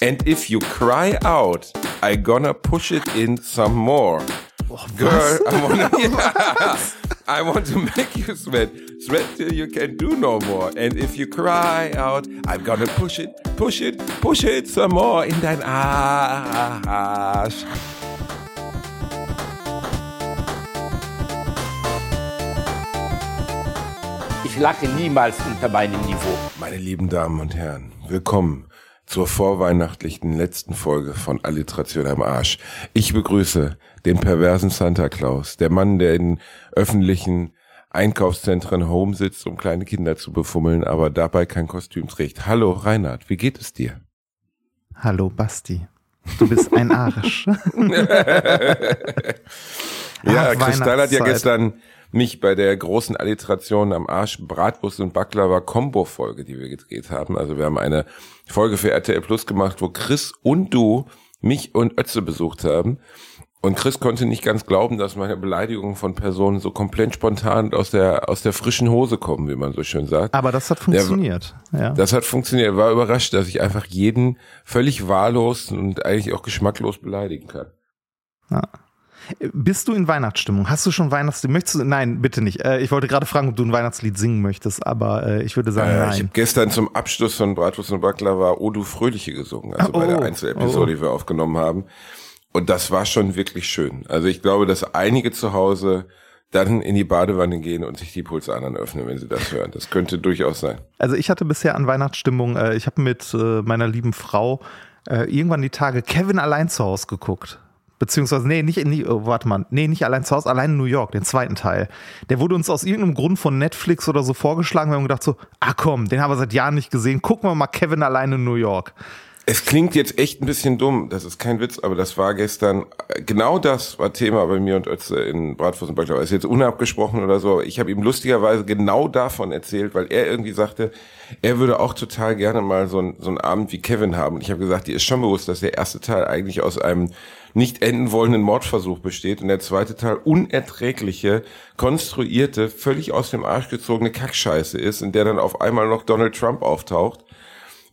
And if you cry out, I gonna push it in some more. Oh, Girl, I wanna, yeah, I want to make you sweat. Sweat till you can do no more. And if you cry out, I'm gonna push it, push it, push it some more in dein Arsch. Ich lache niemals unter meinem Niveau. Meine lieben Damen und Herren, willkommen zur vorweihnachtlichen letzten Folge von Alliteration am Arsch. Ich begrüße den perversen Santa Claus, der Mann, der in öffentlichen Einkaufszentren home sitzt, um kleine Kinder zu befummeln, aber dabei kein Kostüm trägt. Hallo Reinhard, wie geht es dir? Hallo Basti. Du bist ein Arsch. Ja, Ach, Kristall hat ja gestern mich bei der großen Alliteration am Arsch Bratwurst und Baklava Combo Folge, die wir gedreht haben. Also wir haben eine Folge für RTL Plus gemacht, wo Chris und du mich und Ötze besucht haben. Und Chris konnte nicht ganz glauben, dass meine Beleidigungen von Personen so komplett spontan aus der, aus der frischen Hose kommen, wie man so schön sagt. Aber das hat funktioniert. ja. Das hat funktioniert. Er war überrascht, dass ich einfach jeden völlig wahllos und eigentlich auch geschmacklos beleidigen kann. Bist du in Weihnachtsstimmung? Hast du schon Weihnachtslied? Möchtest du? Nein, bitte nicht. Äh, ich wollte gerade fragen, ob du ein Weihnachtslied singen möchtest, aber äh, ich würde sagen, Äh, ich nein. habe gestern zum Abschluss von Bratwurst und Baklava O du Fröhliche gesungen, also Ah, bei der oh, Einzelepisode, oh. die wir aufgenommen haben. Und das war schon wirklich schön. Also ich glaube, dass einige zu Hause dann in die Badewanne gehen und sich die Pulsadern öffnen, wenn sie das hören. Das könnte durchaus sein. Also ich hatte bisher an Weihnachtsstimmung, äh, ich habe mit äh, meiner lieben Frau äh, irgendwann die Tage Kevin allein zu Hause geguckt. Beziehungsweise, nee, nicht die, oh, warte mal, nee, nicht allein zu Hause, allein in New York, den zweiten Teil. Der wurde uns aus irgendeinem Grund von Netflix oder so vorgeschlagen. Wir haben gedacht so, ah komm, den haben wir seit Jahren nicht gesehen. Gucken wir mal Kevin allein in New York. Es klingt jetzt echt ein bisschen dumm, das ist kein Witz, aber das war gestern, äh, genau das war Thema bei mir und Ötze in Bratwurst und Baklava. Ist jetzt unabgesprochen oder so, ich habe ihm lustigerweise genau davon erzählt, weil er irgendwie sagte, er würde auch total gerne mal so, ein, so einen Abend wie Kevin haben. Und ich habe gesagt, dir ist schon bewusst, dass der erste Teil eigentlich aus einem nicht enden wollenden Mordversuch besteht und der zweite Teil unerträgliche, konstruierte, völlig aus dem Arsch gezogene Kackscheiße ist, in der dann auf einmal noch Donald Trump auftaucht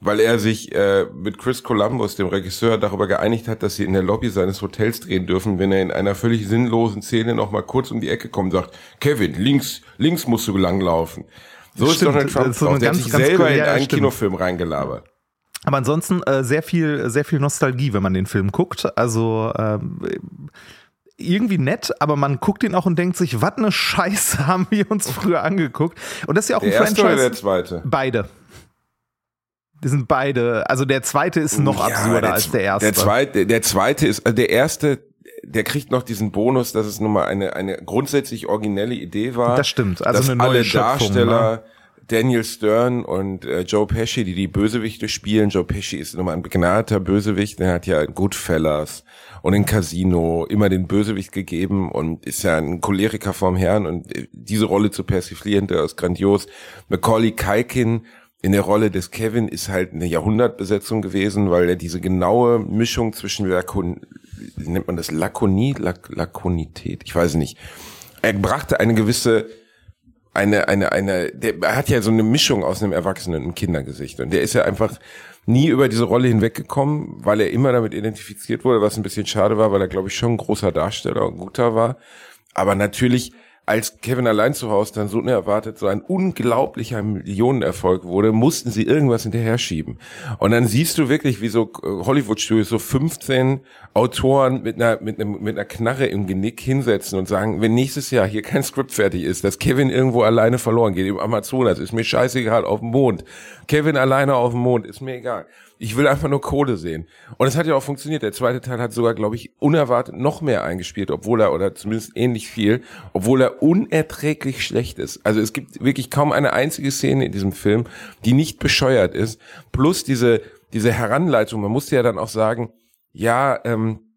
weil er sich äh, mit Chris Columbus, dem Regisseur, darüber geeinigt hat, dass sie in der Lobby seines Hotels drehen dürfen, wenn er in einer völlig sinnlosen Szene noch mal kurz um die Ecke kommt und sagt, Kevin, links, links musst du langlaufen. So ist Stimmt, Donald Trump ist so auch. Der ganz, hat sich selber in ja, einen stimmt. Kinofilm reingelabert. Aber ansonsten äh, sehr viel, sehr viel Nostalgie, wenn man den Film guckt. Also ähm, irgendwie nett, aber man guckt ihn auch und denkt sich, was eine Scheiße haben wir uns früher angeguckt. Und das ist ja auch Der ein erste oder Franchise. der zweite? Beide. Die sind beide. Also der zweite ist noch Ja, absurder der als der erste. Der zweite, der zweite ist, also der erste, der kriegt noch diesen Bonus, dass es nun mal eine, eine grundsätzlich originelle Idee war. Das stimmt, also dass eine neue alle Schöpfung, Darsteller, ne? Daniel Stern und äh, Joe Pesci, die die Bösewichte spielen. Joe Pesci ist nun mal ein begnadeter Bösewicht. Der hat ja in Goodfellas und in Casino immer den Bösewicht gegeben und ist ja ein Choleriker vom Herrn und äh, diese Rolle zu persiflieren, der ist grandios. Macaulay Culkin in der Rolle des Kevin ist halt eine Jahrhundertbesetzung gewesen, weil er diese genaue Mischung zwischen Lakon, nennt man das, Lakonie, Lak Lakonität, ich weiß nicht. Er brachte eine gewisse, eine, eine, eine, der er hat ja so eine Mischung aus einem Erwachsenen und einem Kindergesicht und der ist ja einfach nie über diese Rolle hinweggekommen, weil er immer damit identifiziert wurde, was ein bisschen schade war, weil er glaube ich schon ein großer Darsteller und guter war. Aber natürlich als Kevin allein zu Hause dann so unerwartet so ein unglaublicher Millionenerfolg wurde, mussten sie irgendwas hinterher schieben. Und dann siehst du wirklich, wie so äh, Hollywood-Studios so 15 Autoren mit einer, mit, einem, mit einer Knarre im Genick hinsetzen und sagen, wenn nächstes Jahr hier kein Skript fertig ist, dass Kevin irgendwo alleine verloren geht, im Amazonas, ist mir scheißegal, auf dem Mond. Kevin alleine auf dem Mond, ist mir egal. Ich will einfach nur Kohle sehen. Und es hat ja auch funktioniert. Der zweite Teil hat sogar, glaube ich, unerwartet noch mehr eingespielt, obwohl er, oder zumindest ähnlich viel, obwohl er unerträglich schlecht ist. Also es gibt wirklich kaum eine einzige Szene in diesem Film, die nicht bescheuert ist. Plus diese, diese Heranleitung, man musste ja dann auch sagen, ja, ähm,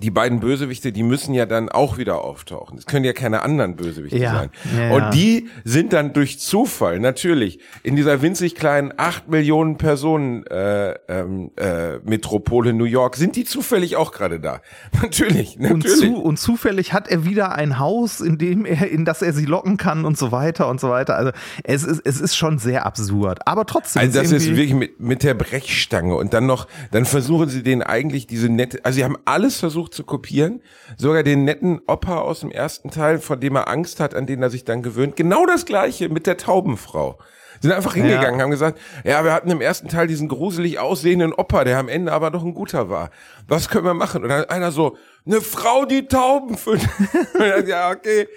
die beiden Bösewichte, die müssen ja dann auch wieder auftauchen. Es können ja keine anderen Bösewichte Ja, sein. ja, und die sind dann durch Zufall natürlich in dieser winzig kleinen acht Millionen Personen äh, ähm, äh, Metropole New York sind die zufällig auch gerade da. Natürlich, Und, natürlich. zu, und zufällig hat er wieder ein Haus, in dem er, in das er sie locken kann und so weiter und so weiter. Also es ist, es ist schon sehr absurd. Aber trotzdem. Also das ist irgendwie- wirklich mit, mit der Brechstange und dann noch, dann versuchen sie den eigentlich diese nette, also sie haben alles versucht zu kopieren, sogar den netten Opa aus dem ersten Teil, von dem er Angst hat, an den er sich dann gewöhnt. Genau das gleiche mit der Taubenfrau. Sind einfach hingegangen, Ja. haben gesagt, ja, wir hatten im ersten Teil diesen gruselig aussehenden Opa, der am Ende aber doch ein guter war. Was können wir machen? Und dann einer so, eine Frau, die Tauben füttert. Ja, okay.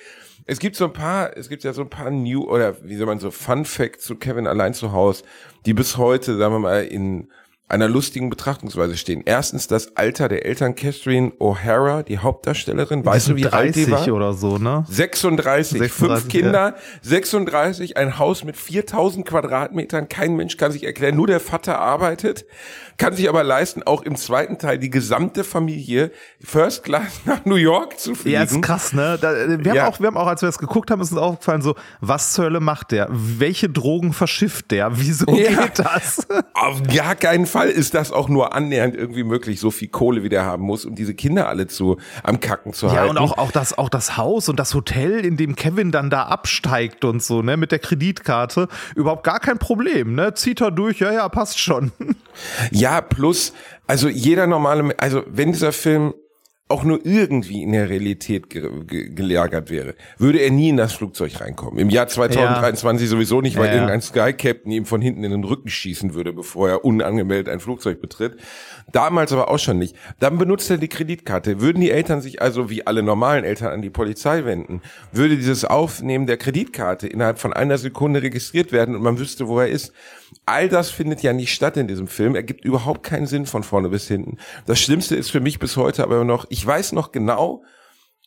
Es gibt so ein paar, es gibt ja so ein paar New oder wie soll man so Fun Facts zu Kevin allein zu Haus, die bis heute, sagen wir mal, in einer lustigen Betrachtungsweise stehen. Erstens das Alter der Eltern Catherine O'Hara, die Hauptdarstellerin. Weißt du, wie alt die 30 war? oder so, ne? 36, 36, fünf Kinder, 36, ein Haus mit 4000 Quadratmetern, kein Mensch kann sich erklären, nur der Vater arbeitet, kann sich aber leisten, auch im zweiten Teil die gesamte Familie First Class nach New York zu fliegen. Ja, ist krass, ne? Da, wir, Ja. haben auch, wir haben auch, als wir das geguckt haben, ist uns aufgefallen, so, was zur Hölle macht der? Welche Drogen verschifft der? Wieso Ja. geht das? Auf gar keinen Fall ist das auch nur annähernd irgendwie möglich, so viel Kohle wie der haben muss, um diese Kinder alle zu am Kacken zu Ja, halten. und auch, auch, das, auch das Haus und das Hotel, in dem Kevin dann da absteigt und so, ne, mit der Kreditkarte, überhaupt gar kein Problem, ne? Zieht er durch, ja, ja, passt schon. Ja, plus, also jeder normale, also wenn dieser Film auch nur irgendwie in der Realität ge ge gelagert wäre, würde er nie in das Flugzeug reinkommen. Im Jahr 2023 sowieso nicht, weil Ja, ja. irgendein Sky Captain ihm von hinten in den Rücken schießen würde, bevor er unangemeldet ein Flugzeug betritt. Damals aber auch schon nicht. Dann benutzt er die Kreditkarte. Würden die Eltern sich also wie alle normalen Eltern an die Polizei wenden, würde dieses Aufnehmen der Kreditkarte innerhalb von einer Sekunde registriert werden und man wüsste, wo er ist. All das findet ja nicht statt in diesem Film. Er gibt überhaupt keinen Sinn von vorne bis hinten. Das Schlimmste ist für mich bis heute aber noch, ich weiß noch genau,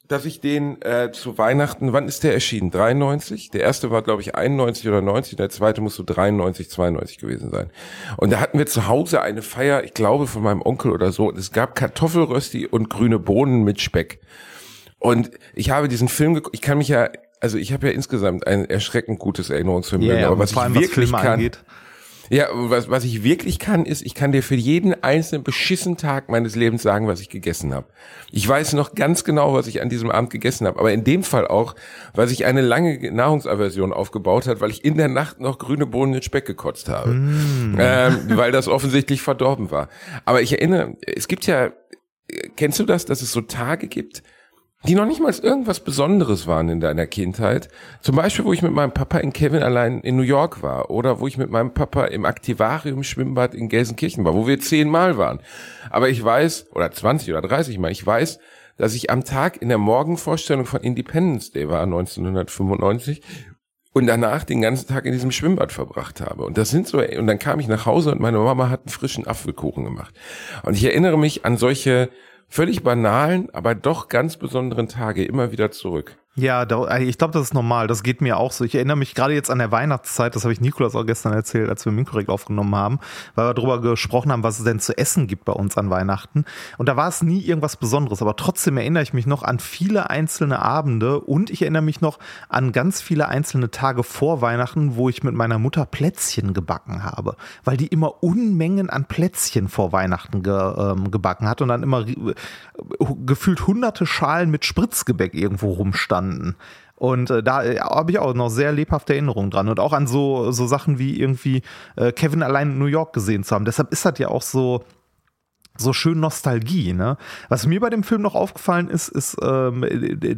dass ich den äh, zu Weihnachten, wann ist der erschienen? 93? Der erste war, glaube ich, 91 oder 90, der zweite muss so 93, 92 gewesen sein. Und da hatten wir zu Hause eine Feier, ich glaube, von meinem Onkel oder so. Und es gab Kartoffelrösti und grüne Bohnen mit Speck. Und ich habe diesen Film geguckt, ich kann mich ja, also ich habe ja insgesamt ein erschreckend gutes Erinnerungsvermögen, aber was ich wirklich Filme kann, angeht. Ja, was, was ich wirklich kann, ist, ich kann dir für jeden einzelnen beschissen Tag meines Lebens sagen, was ich gegessen habe. Ich weiß noch ganz genau, was ich an diesem Abend gegessen habe, aber in dem Fall auch, weil sich eine lange Nahrungsaversion aufgebaut hat, weil ich in der Nacht noch grüne Bohnen mit Speck gekotzt habe, ähm, weil das offensichtlich verdorben war. Aber ich erinnere, es gibt ja, kennst du das, dass es so Tage gibt, die noch nicht mal irgendwas Besonderes waren in deiner Kindheit. Zum Beispiel, wo ich mit meinem Papa in Kevin allein in New York war oder wo ich mit meinem Papa im Aktivarium Schwimmbad in Gelsenkirchen war, wo wir zehnmal waren. Aber ich weiß, oder 20 oder 30 Mal, ich weiß, dass ich am Tag in der Morgenvorstellung von Independence Day war, 1995, und danach den ganzen Tag in diesem Schwimmbad verbracht habe. Und das sind so, und dann kam ich nach Hause und meine Mama hat einen frischen Apfelkuchen gemacht. Und ich erinnere mich an solche völlig banalen, aber doch ganz besonderen Tage immer wieder zurück. Ja, da, ich glaube, das ist normal. Das geht mir auch so. Ich erinnere mich gerade jetzt an der Weihnachtszeit, das habe ich Nikolas auch gestern erzählt, als wir Minkorrekt aufgenommen haben, weil wir darüber gesprochen haben, was es denn zu essen gibt bei uns an Weihnachten. Und da war es nie irgendwas Besonderes, aber trotzdem erinnere ich mich noch an viele einzelne Abende und ich erinnere mich noch an ganz viele einzelne Tage vor Weihnachten, wo ich mit meiner Mutter Plätzchen gebacken habe, weil die immer Unmengen an Plätzchen vor Weihnachten ge, ähm, gebacken hat und dann immer äh, gefühlt hunderte Schalen mit Spritzgebäck irgendwo rumstanden. Und äh, da äh, habe ich auch noch sehr lebhafte Erinnerungen dran und auch an so, so Sachen wie irgendwie äh, Kevin allein in New York gesehen zu haben. Deshalb ist das ja auch so, so schön Nostalgie, ne? Was mir bei dem Film noch aufgefallen ist, ist, ähm,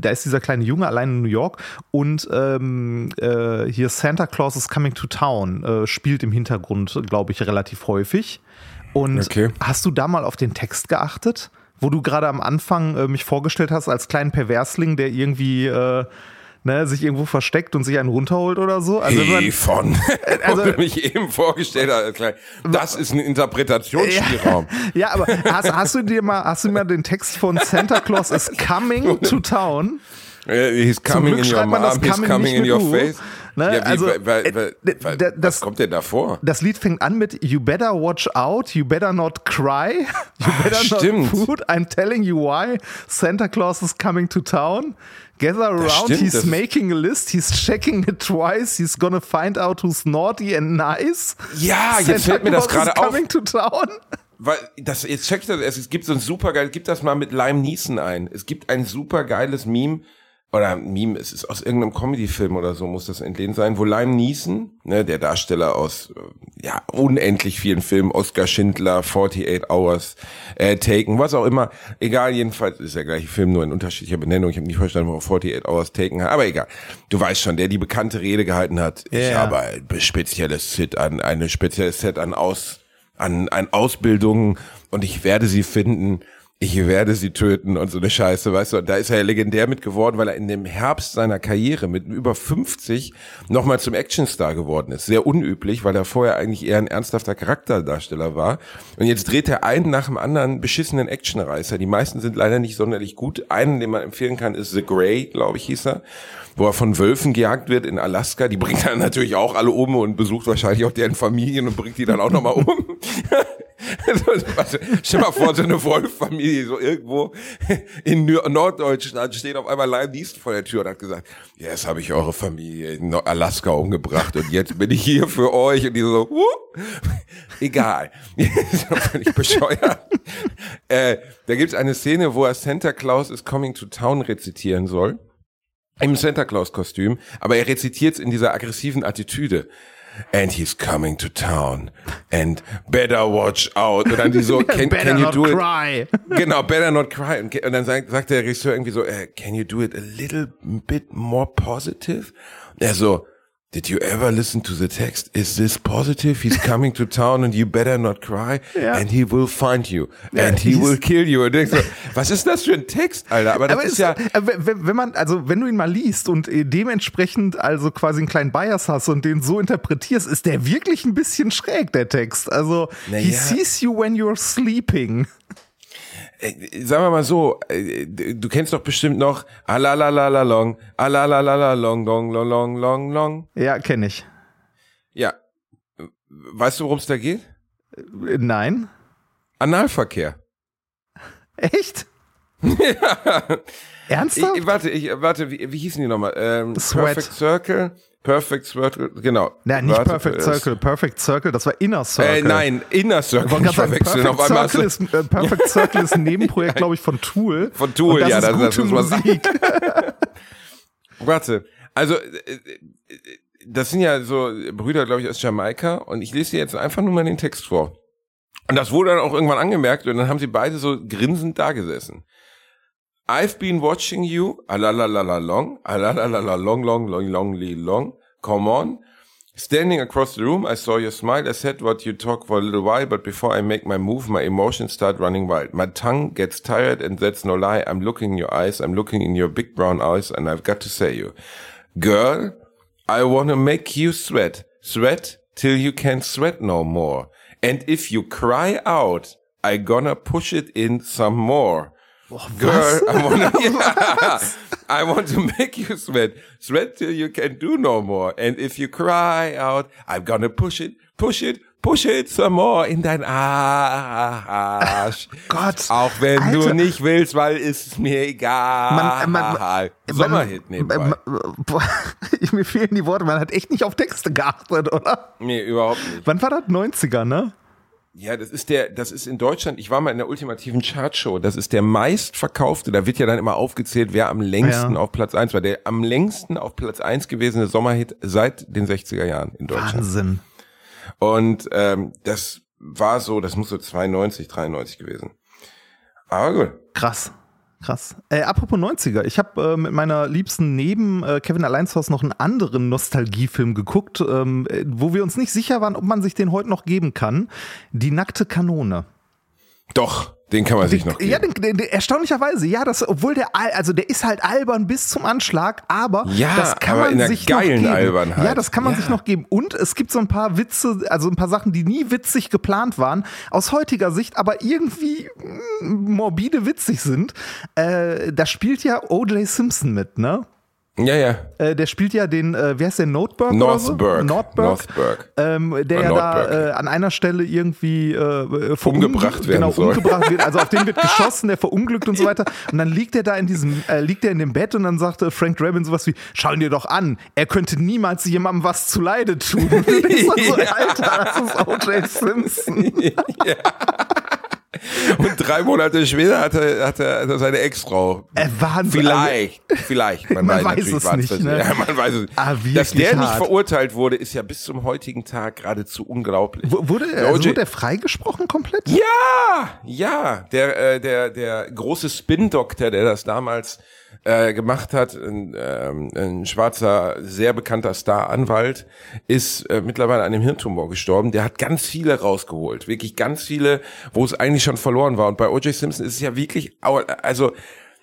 da ist dieser kleine Junge allein in New York und ähm, äh, hier Santa Claus is Coming to Town äh, spielt im Hintergrund, glaube ich, relativ häufig. Und Okay. hast du da mal auf den Text geachtet? Wo du gerade am Anfang äh, mich vorgestellt hast als kleinen Perversling, der irgendwie äh, ne, sich irgendwo versteckt und sich einen runterholt oder so. Also wenn man, hey, von, also- also, mich eben vorgestellt hat, das ist ein Interpretationsspielraum. ja, aber hast, hast du dir mal, hast du mal den Text von Santa Claus is coming to town? Äh, He's Zum coming Glück in your schreibt man das mom, he's coming coming in your face. Ne? Ja, wie, also, weil, weil, äh, weil, d- weil, d- was das, kommt denn da vor? das Lied fängt an mit You better watch out, you better not cry, you Ah, better stimmt. not food, I'm telling you why, Santa Claus is coming to town. Gather around, stimmt, he's das- making a list, he's checking it twice, he's gonna find out who's naughty and nice. Ja, jetzt Santa fällt mir das Claus is gerade auf. coming to town. Weil das jetzt check ich das, es gibt so ein super geil, gib das mal mit Lime Neeson ein. Es gibt ein super geiles Meme oder Meme, es ist aus irgendeinem Comedy-Film oder so muss das entlehnt sein, wo Lime Neeson, ne, der Darsteller aus äh, ja unendlich vielen Filmen, Oscar Schindler, 48 Hours, äh, Taken, was auch immer, egal jedenfalls ist der gleiche Film nur in unterschiedlicher Benennung. Ich habe nicht verstanden, warum 48 Hours Taken hat, aber egal. Du weißt schon, der die bekannte Rede gehalten hat. Ich Ja. habe ein spezielles Set an, eine spezielles Set an aus an, an Ausbildungen und ich werde sie finden, ich werde sie töten und so eine Scheiße, weißt du, und da ist er ja legendär mit geworden, weil er in dem Herbst seiner Karriere mit über 50 nochmal zum Actionstar geworden ist. Sehr unüblich, weil er vorher eigentlich eher ein ernsthafter Charakterdarsteller war. Und jetzt dreht er einen nach dem anderen beschissenen Actionreißer. Die meisten sind leider nicht sonderlich gut. Einen, den man empfehlen kann, ist The Grey, glaube ich, hieß er wo er von Wölfen gejagt wird in Alaska. Die bringt er natürlich auch alle um und besucht wahrscheinlich auch deren Familien und bringt die dann auch nochmal um. Also, Stell mal vor, so eine Wolffamilie so irgendwo in Norddeutschland steht auf einmal Liam Neeson vor der Tür und hat gesagt, jetzt habe ich eure Familie in Alaska umgebracht und jetzt bin ich hier für euch. Und die so, uh, egal. völlig bescheuert. Äh, da gibt's eine Szene, wo er Santa Claus is coming to town rezitieren soll im Santa Claus Kostüm, aber er rezitiert in dieser aggressiven Attitüde. And he's coming to town. And better watch out. Und dann die so, can, Better can you not do it? cry. Genau, better not cry. Und, und dann sagt, sagt der Regisseur irgendwie so, äh, can you do it a little bit more positive? Und er so, did you ever listen to the text? Is this positive? He's coming to town and you better not cry. Ja. And he will find you. And he will kill you. Und denkst so, was ist das für ein Text, Alter? Aber das Aber ist es, ja, äh, wenn man, also wenn du ihn mal liest und äh, dementsprechend also quasi einen kleinen Bias hast und den so interpretierst, ist der wirklich ein bisschen schräg, der Text. Also, Na he sees you when you're sleeping. Äh, sagen wir mal so, äh, du kennst doch bestimmt noch Alalalala long, Alalalala long, long, long, long, long, long. Ja, kenne ich. Ja. Weißt du, worum es da geht? Äh, Nein? Analverkehr. Echt? Ich, Ernsthaft? ich- warte, ich, warte, wie, wie hießen die nochmal? Ähm, Sweat. Perfect Circle, Perfect Circle, genau. Na, nicht Perfect äh, Circle. Perfect Circle, das war Inner Circle. Äh, nein, Inner Circle. Ich verwechseln. Perfect Auf einmal Circle, ist, äh, Perfect Circle ist ein Nebenprojekt, glaube ich, von Tool. Von Tool, das ja, ist das- das muss man sagen. Musik. Warte, also äh, äh, das sind ja so Brüder, glaube ich, aus Jamaika und ich lese dir jetzt einfach nur mal den Text vor. Und das wurde dann auch irgendwann angemerkt und dann haben sie beide so grinsend da gesessen. I've been watching you, alalalala long, alalalala long, long, long, long, long, long, come on. Standing across the room, I saw your smile. I said what you talk for a little while, but before I make my move, my emotions start running wild. My tongue gets tired, and that's no lie. I'm looking in your eyes, I'm looking in your big brown eyes, and I've got to say you. Girl, I wanna make you sweat. Sweat till you can't sweat no more. And if you cry out, I gonna push it in some more. Girl, I wanna, yeah, I want to make you sweat, sweat till you can do no more. And if you cry out, I'm gonna push it, push it, push it some more in dein Arsch. Gott, Auch wenn Alter. du nicht willst, weil ist mir egal. Man- man- man- Sommerhit nebenbei. Man- Boah, Mir fehlen die Worte, man hat echt nicht auf Texte geachtet, oder? Nee, überhaupt nicht. Wann war das? 90er, ne? Ja, das ist der, das ist in Deutschland, ich war mal in der ultimativen Chartshow, das ist der meistverkaufte, da wird ja dann immer aufgezählt, wer am längsten Ja. auf Platz eins war. Der am längsten auf Platz eins gewesene Sommerhit seit den 60er Jahren in Deutschland. Wahnsinn. Und ähm, das war so, das muss so 92, 93 gewesen. Aber gut. Krass. Krass. Äh, apropos 90er, ich habe äh, mit meiner Liebsten neben äh, Kevin Alleinshaus noch einen anderen Nostalgiefilm geguckt, ähm, äh, wo wir uns nicht sicher waren, ob man sich den heute noch geben kann. Die nackte Kanone. Doch, den kann man sich noch geben. Ja, den, den, den, erstaunlicherweise, ja, das, obwohl der, al- also der ist halt albern bis zum Anschlag, aber Ja, das kann aber man sich noch geben. Albernheit. Ja, das kann man Ja. sich noch geben. Und es gibt so ein paar Witze, also ein paar Sachen, die nie witzig geplant waren, aus heutiger Sicht, aber irgendwie mm, morbide witzig sind. Äh, da spielt ja O.J. Simpson mit, ne? Ja, ja. Äh, der spielt ja den, äh, wie heißt der, Nordberg? Northberg. So? Nordberg. Northberg. Ähm, der ja Nordberg. da äh, an einer Stelle irgendwie äh, verunglü- Umgebracht werden genau, soll. umgebracht wird. Also auf den wird geschossen, der verunglückt und so weiter. Und dann liegt er da in diesem, äh, liegt er in dem Bett und dann sagte Frank Drabin sowas wie, schau ihn dir doch an, er könnte niemals jemandem was zuleide tun. Und dann so, Alter, das ist O.J. Simpson. Und drei Monate später hat er, seine Ex-Frau. Äh. Vielleicht, vielleicht. Man, Man weiß es nicht, ne? Ja, man weiß es. Ah, wirklich Dass der nicht hart. verurteilt wurde, ist ja bis zum heutigen Tag geradezu unglaublich. W- Wurde, Der also wurde er freigesprochen komplett? Ja, ja, der, äh, der, der große Spin-Doktor, der das damals äh, gemacht hat, ein, ähm, ein schwarzer, sehr bekannter Star-Anwalt, ist äh, mittlerweile an einem Hirntumor gestorben. Der hat ganz viele rausgeholt, wirklich ganz viele, wo es eigentlich schon verloren war. Und bei O.J. Simpson ist es ja wirklich, also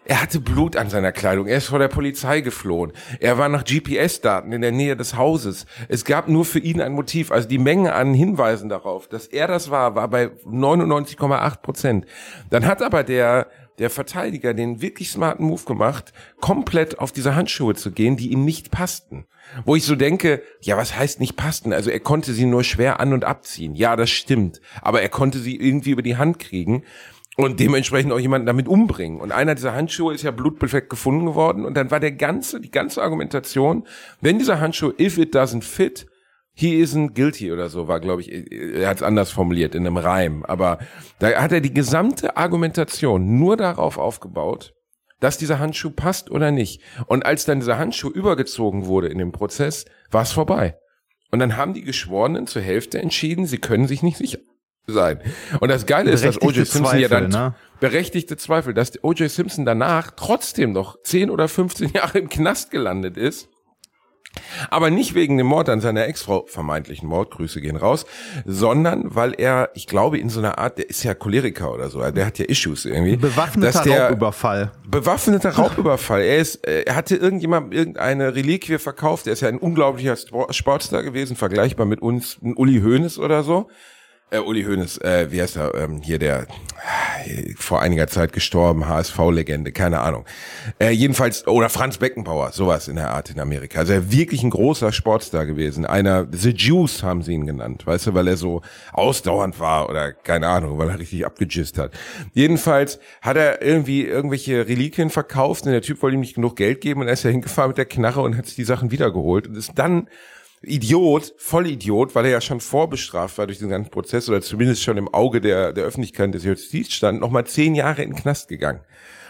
er hatte Blut an seiner Kleidung. Er ist vor der Polizei geflohen. Er war nach GPS-Daten in der Nähe des Hauses. Es gab nur für ihn ein Motiv. Also die Menge an Hinweisen darauf, dass er das war, war bei 99,8 Prozent. Dann hat aber der der Verteidiger den wirklich smarten Move gemacht, komplett auf diese Handschuhe zu gehen, die ihm nicht passten. Wo ich so denke, ja, was heißt nicht passten? Also er konnte sie nur schwer an- und abziehen. Ja, das stimmt. Aber er konnte sie irgendwie über die Hand kriegen und dementsprechend auch jemanden damit umbringen. Und einer dieser Handschuhe ist ja blutbefleckt gefunden geworden. Und dann war der ganze, die ganze Argumentation, wenn dieser Handschuh, if it doesn't fit, he isn't guilty oder so, war, glaube ich, er hat es anders formuliert in einem Reim. Aber da hat er die gesamte Argumentation nur darauf aufgebaut, dass dieser Handschuh passt oder nicht. Und als dann dieser Handschuh übergezogen wurde in dem Prozess, war es vorbei. Und dann haben die Geschworenen zur Hälfte entschieden, sie können sich nicht sicher sein. Und das Geile ist, dass O.J. Simpson ja dann Zweifel, ne? berechtigte Zweifel, dass O.J. Simpson danach trotzdem noch 10 oder 15 Jahre im Knast gelandet ist. Aber nicht wegen dem Mord an seiner Ex-Frau, vermeintlichen Mord, Grüße gehen raus, sondern weil er, ich glaube, in so einer Art, der ist ja Choleriker oder so, der hat ja Issues irgendwie. Bewaffneter der, Raubüberfall. Bewaffneter Raubüberfall. Er ist, äh, er hatte irgendjemand irgendeine Reliquie verkauft. Er ist ja ein unglaublicher Spor- Sportstar gewesen, vergleichbar mit uns, ein Uli Hoeneß oder so. Äh, Uli Hoeneß, äh, wie heißt er, ähm, hier der äh, vor einiger Zeit gestorben, HSV-Legende, keine Ahnung. Äh, jedenfalls, oder Franz Beckenbauer, sowas in der Art in Amerika. Also er wirklich ein großer Sportstar gewesen. Einer, The Juice haben sie ihn genannt, weißt du, weil er so ausdauernd war oder keine Ahnung, weil er richtig abgejist hat. Jedenfalls hat er irgendwie irgendwelche Reliquien verkauft und der Typ wollte ihm nicht genug Geld geben und er ist ja hingefahren mit der Knarre und hat sich die Sachen wiedergeholt und ist dann Idiot, voll Idiot, weil er ja schon vorbestraft war durch den ganzen Prozess oder zumindest schon im Auge der, der Öffentlichkeit des Justiz stand, nochmal zehn Jahre in den Knast gegangen.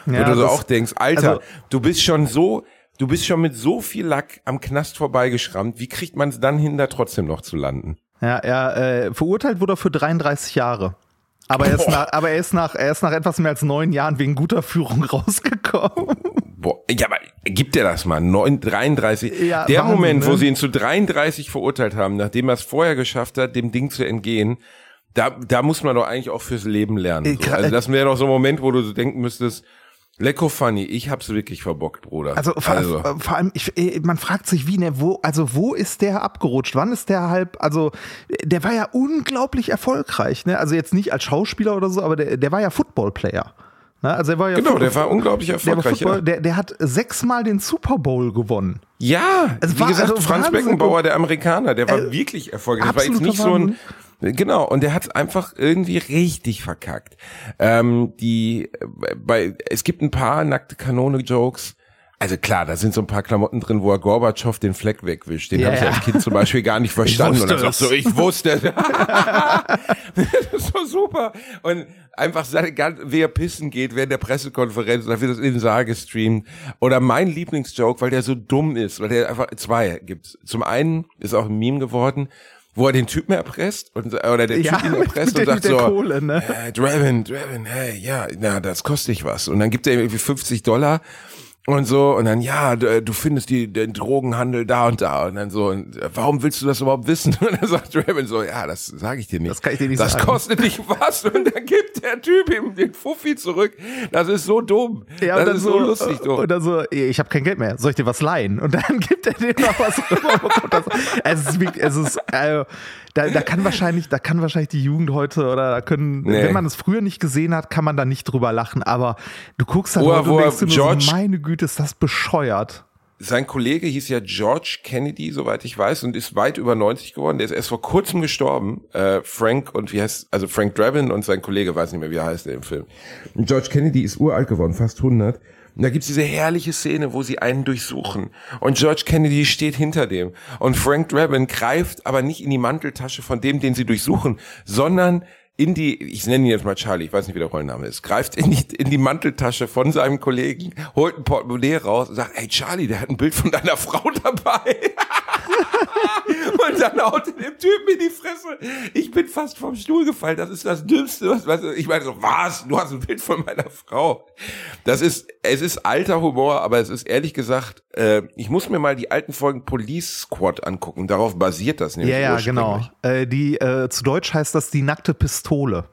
Ja, Wo du so auch denkst, Alter, also- du bist schon so, du bist schon mit so viel Lack am Knast vorbeigeschrammt, wie kriegt man es dann hin, da trotzdem noch zu landen? Ja, er äh, verurteilt wurde er für 33 Jahre. Aber er, ist Boah. nach, aber er ist nach, er ist nach etwas mehr als neun Jahren wegen guter Führung rausgekommen. Boah, ja, aber gibt er das mal? 9, 33. Ja, der Wahnsinn, Moment, wo ne? sie ihn zu 33 verurteilt haben, nachdem er es vorher geschafft hat, dem Ding zu entgehen, da, da muss man doch eigentlich auch fürs Leben lernen. Äh, So. Also das wäre doch so ein Moment, wo du so denken müsstest, Lecko funny, ich hab's wirklich verbockt, Bruder. Also, vor, vor allem, ich, äh, man fragt sich, wie, ne, wo, also wo ist der abgerutscht? Wann ist der halb, also der war ja unglaublich erfolgreich, ne? Also jetzt nicht als Schauspieler oder so, aber der, der war ja Footballplayer. Ne? Also er war ja genau, der war unglaublich der, erfolgreich. Football, ja. der, der hat sechsmal den Super Bowl gewonnen. Ja, Es wie war gesagt, also Franz Wahnsinn. Beckenbauer, der Amerikaner, der war Äh, wirklich erfolgreich. Das war jetzt nicht so ein, genau, und der hat einfach irgendwie richtig verkackt. Ähm, die, äh, bei, es gibt ein paar nackte Kanone-Jokes. Also klar, da sind so ein paar Klamotten drin, wo er Gorbatschow den Fleck wegwischt. Den Ja, habe ich ja. als Kind zum Beispiel gar nicht verstanden. und dann du, es. ich wusste das ist so super. Und einfach, seine wie er pissen geht während der Pressekonferenz, dann wird das in den Saal gestreamt. Oder mein Lieblingsjoke, weil der so dumm ist, weil der einfach zwei gibt's. Zum einen ist auch ein Meme geworden, wo er den Typen erpresst und oder der Ja, Typ ihn erpresst und sagt so, Kohle, ne? äh, Draven, Draven, hey, ja, na, das kostet dich was. Und dann gibt er ihm irgendwie 50 Dollar und so und dann, ja, du, du findest die, den Drogenhandel da und da und dann so, und, äh, warum willst du das überhaupt wissen? Und dann sagt Draven so, ja, das sage ich dir nicht. Das kann ich dir nicht Das sagen. kostet dich was und dann gibt der Typ ihm den Fuffi zurück. Das ist so dumm. Ja, das dann ist so, lustig dumm. Und dann so, ich habe kein Geld mehr, soll ich dir was leihen? Und dann gibt er dir noch was Es ist, es ist äh, da, da kann wahrscheinlich, da kann wahrscheinlich die Jugend heute oder da können, Nee. wenn man es früher nicht gesehen hat, kann man da nicht drüber lachen. Aber du guckst Wo heute wo und denkst nur George- so, meine Güte, ist das bescheuert. sein Kollege hieß ja George Kennedy, soweit ich weiß, und ist weit über 90 geworden. Der ist erst vor kurzem gestorben. Äh, Frank und wie heißt, also Frank Drabin und sein Kollege, weiß nicht mehr, wie er heißt der im Film. George Kennedy ist uralt geworden, fast 100. Und da gibt's diese herrliche Szene, wo sie einen durchsuchen. Und George Kennedy steht hinter dem. Und Frank Drabin greift aber nicht in die Manteltasche von dem, den sie durchsuchen, sondern in die, ich nenne ihn jetzt mal Charlie, ich weiß nicht, wie der Rollenname ist, greift in die, in die Manteltasche von seinem Kollegen, holt ein Portemonnaie raus und sagt, hey Charlie, der hat ein Bild von deiner Frau dabei. und dann haut dem Typen in die Fresse. Ich bin fast vom Stuhl gefallen. Das ist das Dümmste. Was, was, ich meine so, was? Du hast ein Bild von meiner Frau. Das ist, es ist alter Humor, aber es ist ehrlich gesagt, äh, ich muss mir mal die alten Folgen Police Squad angucken. Darauf basiert das nämlich. Ja, ja, genau. Äh, die, äh, zu Deutsch heißt das die nackte Pistole.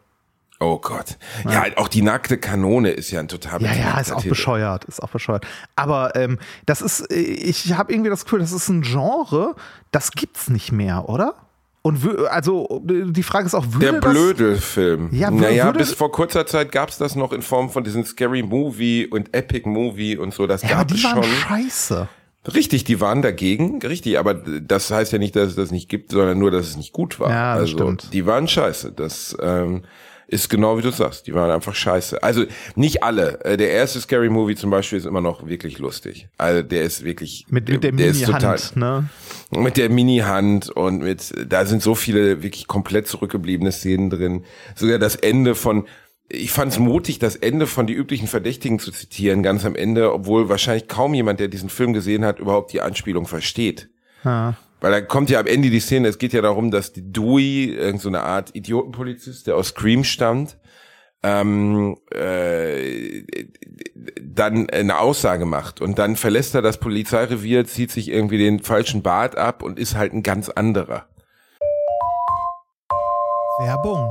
Oh Gott. Ja, ja, auch die nackte Kanone ist ja ein total Ja, ja, ist auch Titel. bescheuert, ist auch bescheuert. Aber ähm, das ist, ich habe irgendwie das Gefühl, das ist ein Genre, das gibt's nicht mehr, oder? Und also die Frage ist auch, würde Der blöde das, Film. Ja, naja, bis vor kurzer Zeit gab's das noch in Form von diesen Scary Movie und Epic Movie und so. Das ja, gab es schon. Scheiße. Richtig, die waren dagegen, richtig, aber das heißt ja nicht, dass es das nicht gibt, sondern nur, dass es nicht gut war. Ja, das also stimmt. die waren scheiße. Das ähm, ist genau wie du sagst. Die waren einfach scheiße. Also nicht alle. Äh, der erste Scary Movie zum Beispiel ist immer noch wirklich lustig. Also der ist wirklich mit, mit der Mini-Hand, ne? Mit der Mini-Hand und mit da sind so viele wirklich komplett zurückgebliebene Szenen drin. Sogar das Ende von ich fand es mutig, das Ende von die üblichen Verdächtigen zu zitieren, ganz am Ende, obwohl wahrscheinlich kaum jemand, der diesen Film gesehen hat, überhaupt die Anspielung versteht. Ja. Weil da kommt ja am Ende die Szene, es geht ja darum, dass die Dewey, irgend so eine Art Idiotenpolizist, der aus Scream stammt, ähm, äh, dann eine Aussage macht und dann verlässt er das Polizeirevier, zieht sich irgendwie den falschen Bart ab und ist halt ein ganz anderer. Werbung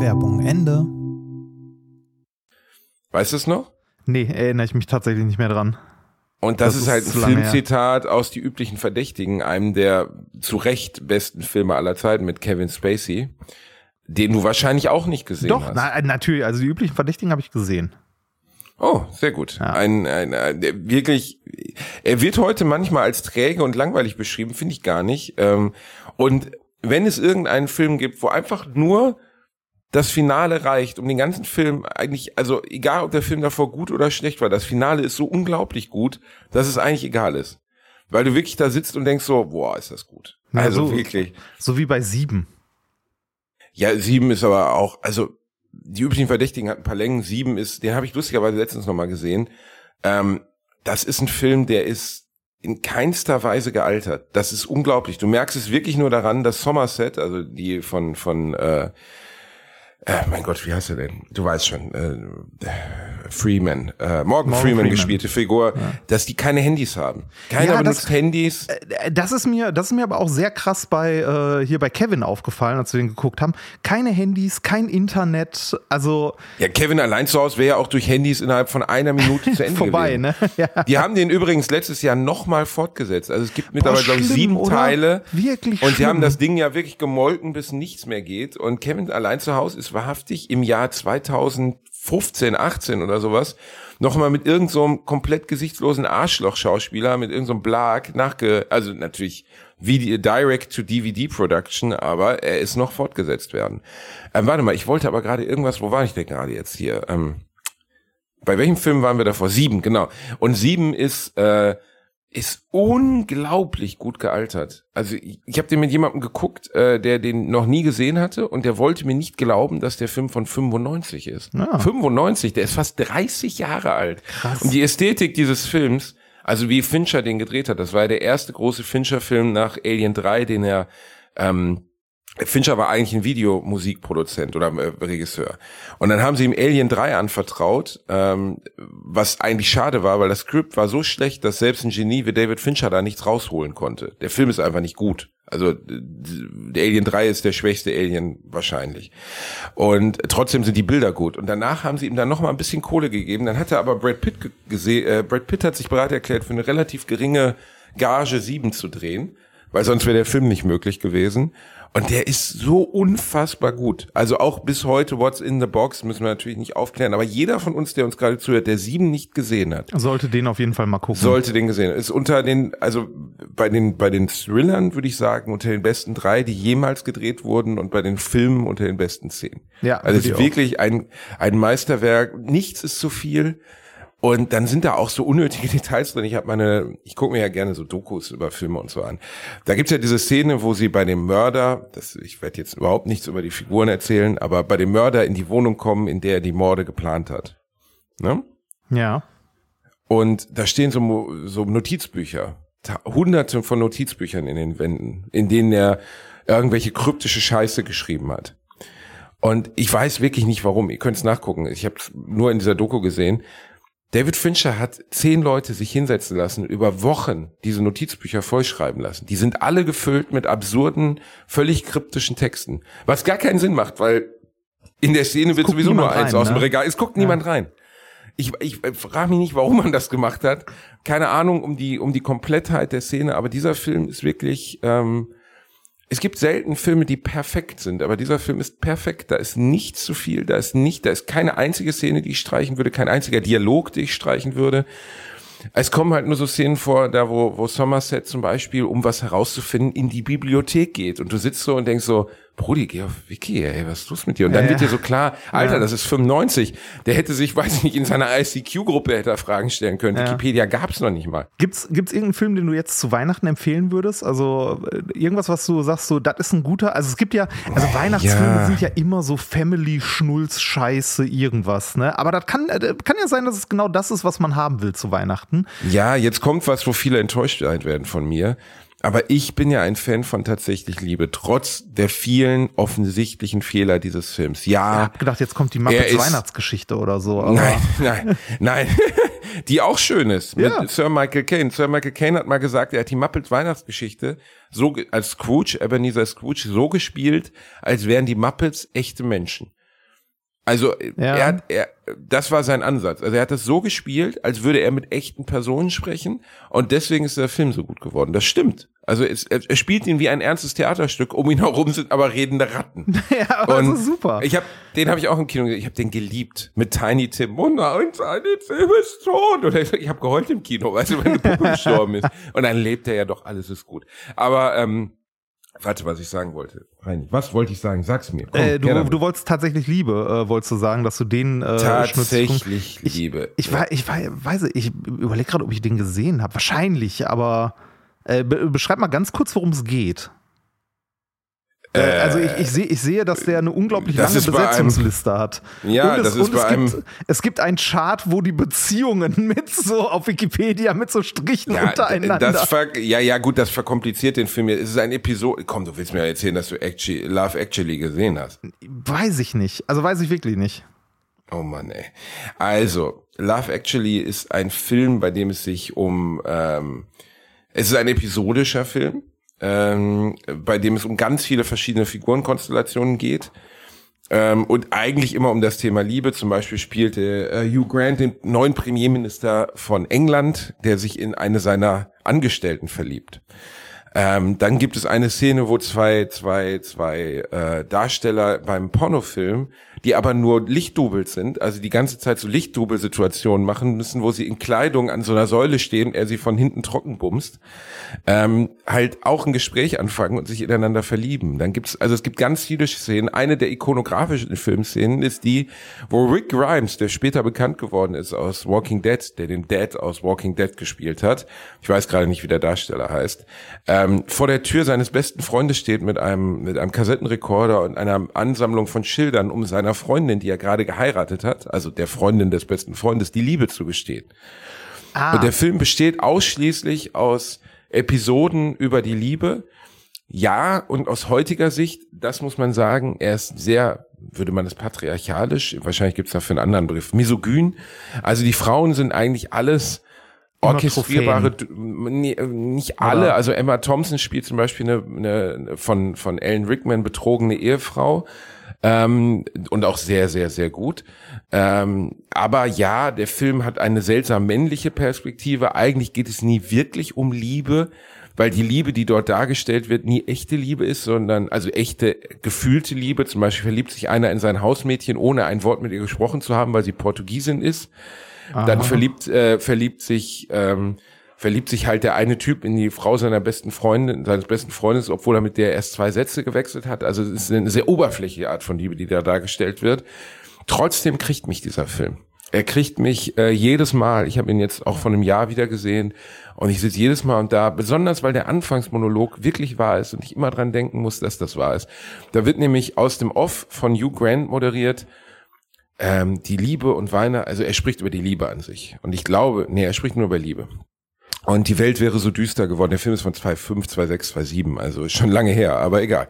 Werbung Ende. Weißt du es noch? Nee, erinnere ich mich tatsächlich nicht mehr dran. Und das, das ist halt ein Filmzitat her. aus Die üblichen Verdächtigen, einem der zu Recht besten Filme aller Zeiten mit Kevin Spacey, den du wahrscheinlich auch nicht gesehen Doch, hast. Doch, na, natürlich, also die üblichen Verdächtigen habe ich gesehen. Oh, sehr gut. Ja. Ein, ein, ein wirklich, er wird heute manchmal als träge und langweilig beschrieben, finde ich gar nicht. Ähm, und wenn es irgendeinen Film gibt, wo einfach nur das Finale reicht, um den ganzen Film eigentlich, also egal ob der Film davor gut oder schlecht war, das Finale ist so unglaublich gut, dass es eigentlich egal ist. Weil du wirklich da sitzt und denkst so, boah, ist das gut. Ja, also so, wirklich. So wie bei sieben. Ja, sieben ist aber auch, also die üblichen Verdächtigen hat ein paar Längen. Sieben ist, den habe ich lustigerweise letztens nochmal gesehen. Ähm, das ist ein Film, der ist in keinster Weise gealtert. Das ist unglaublich. Du merkst es wirklich nur daran, dass Somerset, also die von von äh, äh, mein Gott, wie heißt er denn? Du weißt schon, äh, Freeman, äh, Morgan, Morgan Freeman, Freeman, gespielte Figur, ja. dass die keine Handys haben. Keiner ja, benutzt das, Handys. Äh, das ist mir, das ist mir aber auch sehr krass bei äh, hier bei Kevin aufgefallen, als wir den geguckt haben. Keine Handys, kein Internet, also. Ja, Kevin allein zu Hause wäre ja auch durch Handys innerhalb von einer Minute zu Ende Vorbei, gewesen. ne? Ja. Die haben den übrigens letztes Jahr nochmal fortgesetzt. Also es gibt mittlerweile, glaube ich, sieben oder? Teile. Wirklich Und sie haben das Ding ja wirklich gemolken, bis nichts mehr geht. Und Kevin allein zu Hause ist es wahrhaftig im Jahr 2015, 18 oder sowas nochmal mit irgendeinem so komplett gesichtslosen Arschloch-Schauspieler, mit irgendeinem so Blag nachge, also natürlich Direct-to-DVD-Production, aber er ist noch fortgesetzt werden. Ähm, warte mal, ich wollte aber gerade irgendwas, wo war ich denn gerade jetzt hier? Ähm, bei welchem Film waren wir davor? Sieben, genau. Und sieben ist, äh, ist unglaublich gut gealtert. Also ich, ich habe den mit jemandem geguckt, äh, der den noch nie gesehen hatte und der wollte mir nicht glauben, dass der Film von 95 ist. Ah. 95, der ist fast 30 Jahre alt. Krass. Und die Ästhetik dieses Films, also wie Fincher den gedreht hat, das war ja der erste große Fincher-Film nach Alien 3, den er ähm, Fincher war eigentlich ein Videomusikproduzent oder äh, Regisseur. Und dann haben sie ihm Alien 3 anvertraut, ähm, was eigentlich schade war, weil das Skript war so schlecht, dass selbst ein Genie wie David Fincher da nichts rausholen konnte. Der Film ist einfach nicht gut. Also der Alien 3 ist der schwächste Alien wahrscheinlich. Und trotzdem sind die Bilder gut. Und danach haben sie ihm dann noch mal ein bisschen Kohle gegeben. Dann hat er aber Brad Pitt gesehen. Äh, Brad Pitt hat sich bereit erklärt, für eine relativ geringe Gage 7 zu drehen, weil sonst wäre der Film nicht möglich gewesen. Und der ist so unfassbar gut. Also auch bis heute What's in the Box müssen wir natürlich nicht aufklären. Aber jeder von uns, der uns gerade zuhört, der sieben nicht gesehen hat, Sollte den auf jeden Fall mal gucken. sollte den gesehen. Ist unter den, also bei den bei den Thrillern würde ich sagen unter den besten drei, die jemals gedreht wurden, und bei den Filmen unter den besten zehn. Ja, also ist ich wirklich ein ein Meisterwerk. Nichts ist zu viel. Und dann sind da auch so unnötige Details drin. Ich habe meine, ich gucke mir ja gerne so Dokus über Filme und so an. Da gibt's ja diese Szene, wo sie bei dem Mörder, das, ich werde jetzt überhaupt nichts über die Figuren erzählen, aber bei dem Mörder in die Wohnung kommen, in der er die Morde geplant hat. Ne? Ja. Und da stehen so, so Notizbücher, hunderte von Notizbüchern in den Wänden, in denen er irgendwelche kryptische Scheiße geschrieben hat. Und ich weiß wirklich nicht warum. Ihr könnt es nachgucken. Ich habe nur in dieser Doku gesehen. David Fincher hat zehn Leute sich hinsetzen lassen, über Wochen diese Notizbücher vollschreiben lassen. Die sind alle gefüllt mit absurden, völlig kryptischen Texten. Was gar keinen Sinn macht, weil in der Szene wird sowieso nur eins rein, aus dem ne? Regal. Es guckt niemand rein. Ich, ich frage mich nicht, warum man das gemacht hat. Keine Ahnung um die, um die Komplettheit der Szene, aber dieser Film ist wirklich, ähm, es gibt selten Filme, die perfekt sind, aber dieser Film ist perfekt. Da ist nichts zu viel, da ist nicht, da ist keine einzige Szene, die ich streichen würde, kein einziger Dialog, den ich streichen würde. Es kommen halt nur so Szenen vor, da wo, wo Somerset zum Beispiel, um was herauszufinden, in die Bibliothek geht. Und du sitzt so und denkst so, Brudi, geh auf Wiki, ey, was ist los mit dir? Und dann Ja, wird dir so klar, Alter, Ja. das ist 95. Der hätte sich, weiß ich nicht, in seiner ICQ-Gruppe hätte er Fragen stellen können. Ja. Wikipedia gab's noch nicht mal. Gibt's, gibt's irgendeinen Film, den du jetzt zu Weihnachten empfehlen würdest? Also äh, irgendwas, was du sagst, so, das ist ein guter. Also es gibt ja, also Weihnachtsfilme sind ja immer so Family-Schnulz-Scheiße, irgendwas, ne? Aber das kann, äh, kann ja sein, dass es genau das ist, was man haben will zu Weihnachten. Ja, jetzt kommt was, wo viele enttäuscht sein werden von mir. Aber ich bin ja ein Fan von tatsächlich Liebe, trotz der vielen offensichtlichen Fehler dieses Films. Ich Ja, hab gedacht, jetzt kommt die Muppets Weihnachtsgeschichte oder so. Nein, nein, nein, die auch schön ist mit Ja. Sir Michael Caine. Sir Michael Caine hat mal gesagt, er hat die Muppets Weihnachtsgeschichte so als Scrooge, Ebenezer Scrooge, so gespielt, als wären die Muppets echte Menschen. Also Ja. er hat, er, das war sein Ansatz. Also er hat das so gespielt, als würde er mit echten Personen sprechen und deswegen ist der Film so gut geworden. Das stimmt. Also es, er, er spielt ihn wie ein ernstes Theaterstück. Um ihn herum sind aber redende Ratten. ja, aber das Und ist super. Ich habe, den habe ich auch im Kino gesehen. Ich habe den geliebt mit Tiny Tim. Oh nein, Tiny Tim ist tot. Und ich, ich habe geheult im Kino, weißt du, wenn eine Puppe gestorben ist. Und dann lebt er ja doch, alles ist gut. Aber ähm, warte, was ich sagen wollte. Reini, was wollte ich sagen? Sag's mir. Komm, äh, du, du wolltest tatsächlich Liebe, äh, wolltest du sagen, dass du den äh, tatsächlich Ich- Liebe. Ich, wei- ich wei- weiß, ich überlege gerade, ob ich den gesehen habe. Wahrscheinlich, aber äh, be beschreib mal ganz kurz, worum es geht. Äh, also ich, ich, seh, ich sehe, dass der eine unglaublich lange ist bei einem- Besetzungsliste hat. Ja, und es, das ist und bei es einem- gibt, es gibt einen Chart, wo die Beziehungen mit so auf Wikipedia mit so Strichen ja, untereinander. das ver ja, ja, gut, das verkompliziert den Film. Es ist ein Episode. Komm, du willst mir erzählen, dass du actually, Love Actually gesehen hast. weiß ich nicht. Also weiß ich wirklich nicht. Oh Mann, ey. Also, Love Actually ist ein Film, bei dem es sich um, ähm, es ist ein episodischer Film, ähm, bei dem es um ganz viele verschiedene Figurenkonstellationen geht. Ähm, und eigentlich immer um das Thema Liebe. Zum Beispiel spielte äh, Hugh Grant den neuen Premierminister von England, der sich in eine seiner Angestellten verliebt. Ähm, dann gibt es eine Szene, wo zwei, zwei, zwei äh, Darsteller beim Pornofilm, die aber nur Lichtdubel sind, also die ganze Zeit so Lichtdubel-Situationen machen müssen, wo sie in Kleidung an so einer Säule stehen, er sie von hinten trocken bumst, ähm, halt auch ein Gespräch anfangen und sich ineinander verlieben. Dann gibt's, also es gibt ganz viele Szenen. Eine der ikonografischen Filmszenen ist die, wo Rick Grimes, der später bekannt geworden ist aus Walking Dead, der den Dad aus Walking Dead gespielt hat, ich weiß gerade nicht, wie der Darsteller heißt, ähm, vor der Tür seines besten Freundes steht mit einem, mit einem Kassettenrekorder und einer Ansammlung von Schildern, um seiner Freundin, die er gerade geheiratet hat, also der Freundin des besten Freundes, die Liebe zu gestehen. Ah. Und der Film besteht ausschließlich aus Episoden über die Liebe. Ja, und aus heutiger Sicht, das muss man sagen, er ist sehr, würde man es patriarchalisch, wahrscheinlich gibt es dafür einen anderen Begriff, misogyn. Also die Frauen sind eigentlich alles orchestrierbare, nicht alle, also Emma Thompson spielt zum Beispiel eine, eine von, von Ellen Rickman betrogene Ehefrau ähm, und auch sehr, sehr, sehr gut. Ähm, aber ja, der Film hat eine seltsam männliche Perspektive. Eigentlich geht es nie wirklich um Liebe, weil die Liebe, die dort dargestellt wird, nie echte Liebe ist, sondern also echte gefühlte Liebe. Zum Beispiel verliebt sich einer in sein Hausmädchen, ohne ein Wort mit ihr gesprochen zu haben, weil sie Portugiesin ist. Aha. Dann verliebt, äh, verliebt sich, ähm, verliebt sich halt der eine Typ in die Frau seiner besten Freundin, seines besten Freundes, obwohl er mit der erst zwei Sätze gewechselt hat. Also es ist eine sehr oberflächliche Art von Liebe, die da dargestellt wird. Trotzdem kriegt mich dieser Film. Er kriegt mich äh, jedes Mal. Ich habe ihn jetzt auch von einem Jahr wieder gesehen und ich sitze jedes Mal und da, besonders weil der Anfangsmonolog wirklich wahr ist und ich immer dran denken muss, dass das wahr ist. Da wird nämlich aus dem Off von Hugh Grant moderiert ähm, die Liebe und Weine, also er spricht über die Liebe an sich. Und ich glaube, nee, er spricht nur über Liebe. Und die Welt wäre so düster geworden. Der Film ist von 2005, 2006, 2007, also ist schon lange her, aber egal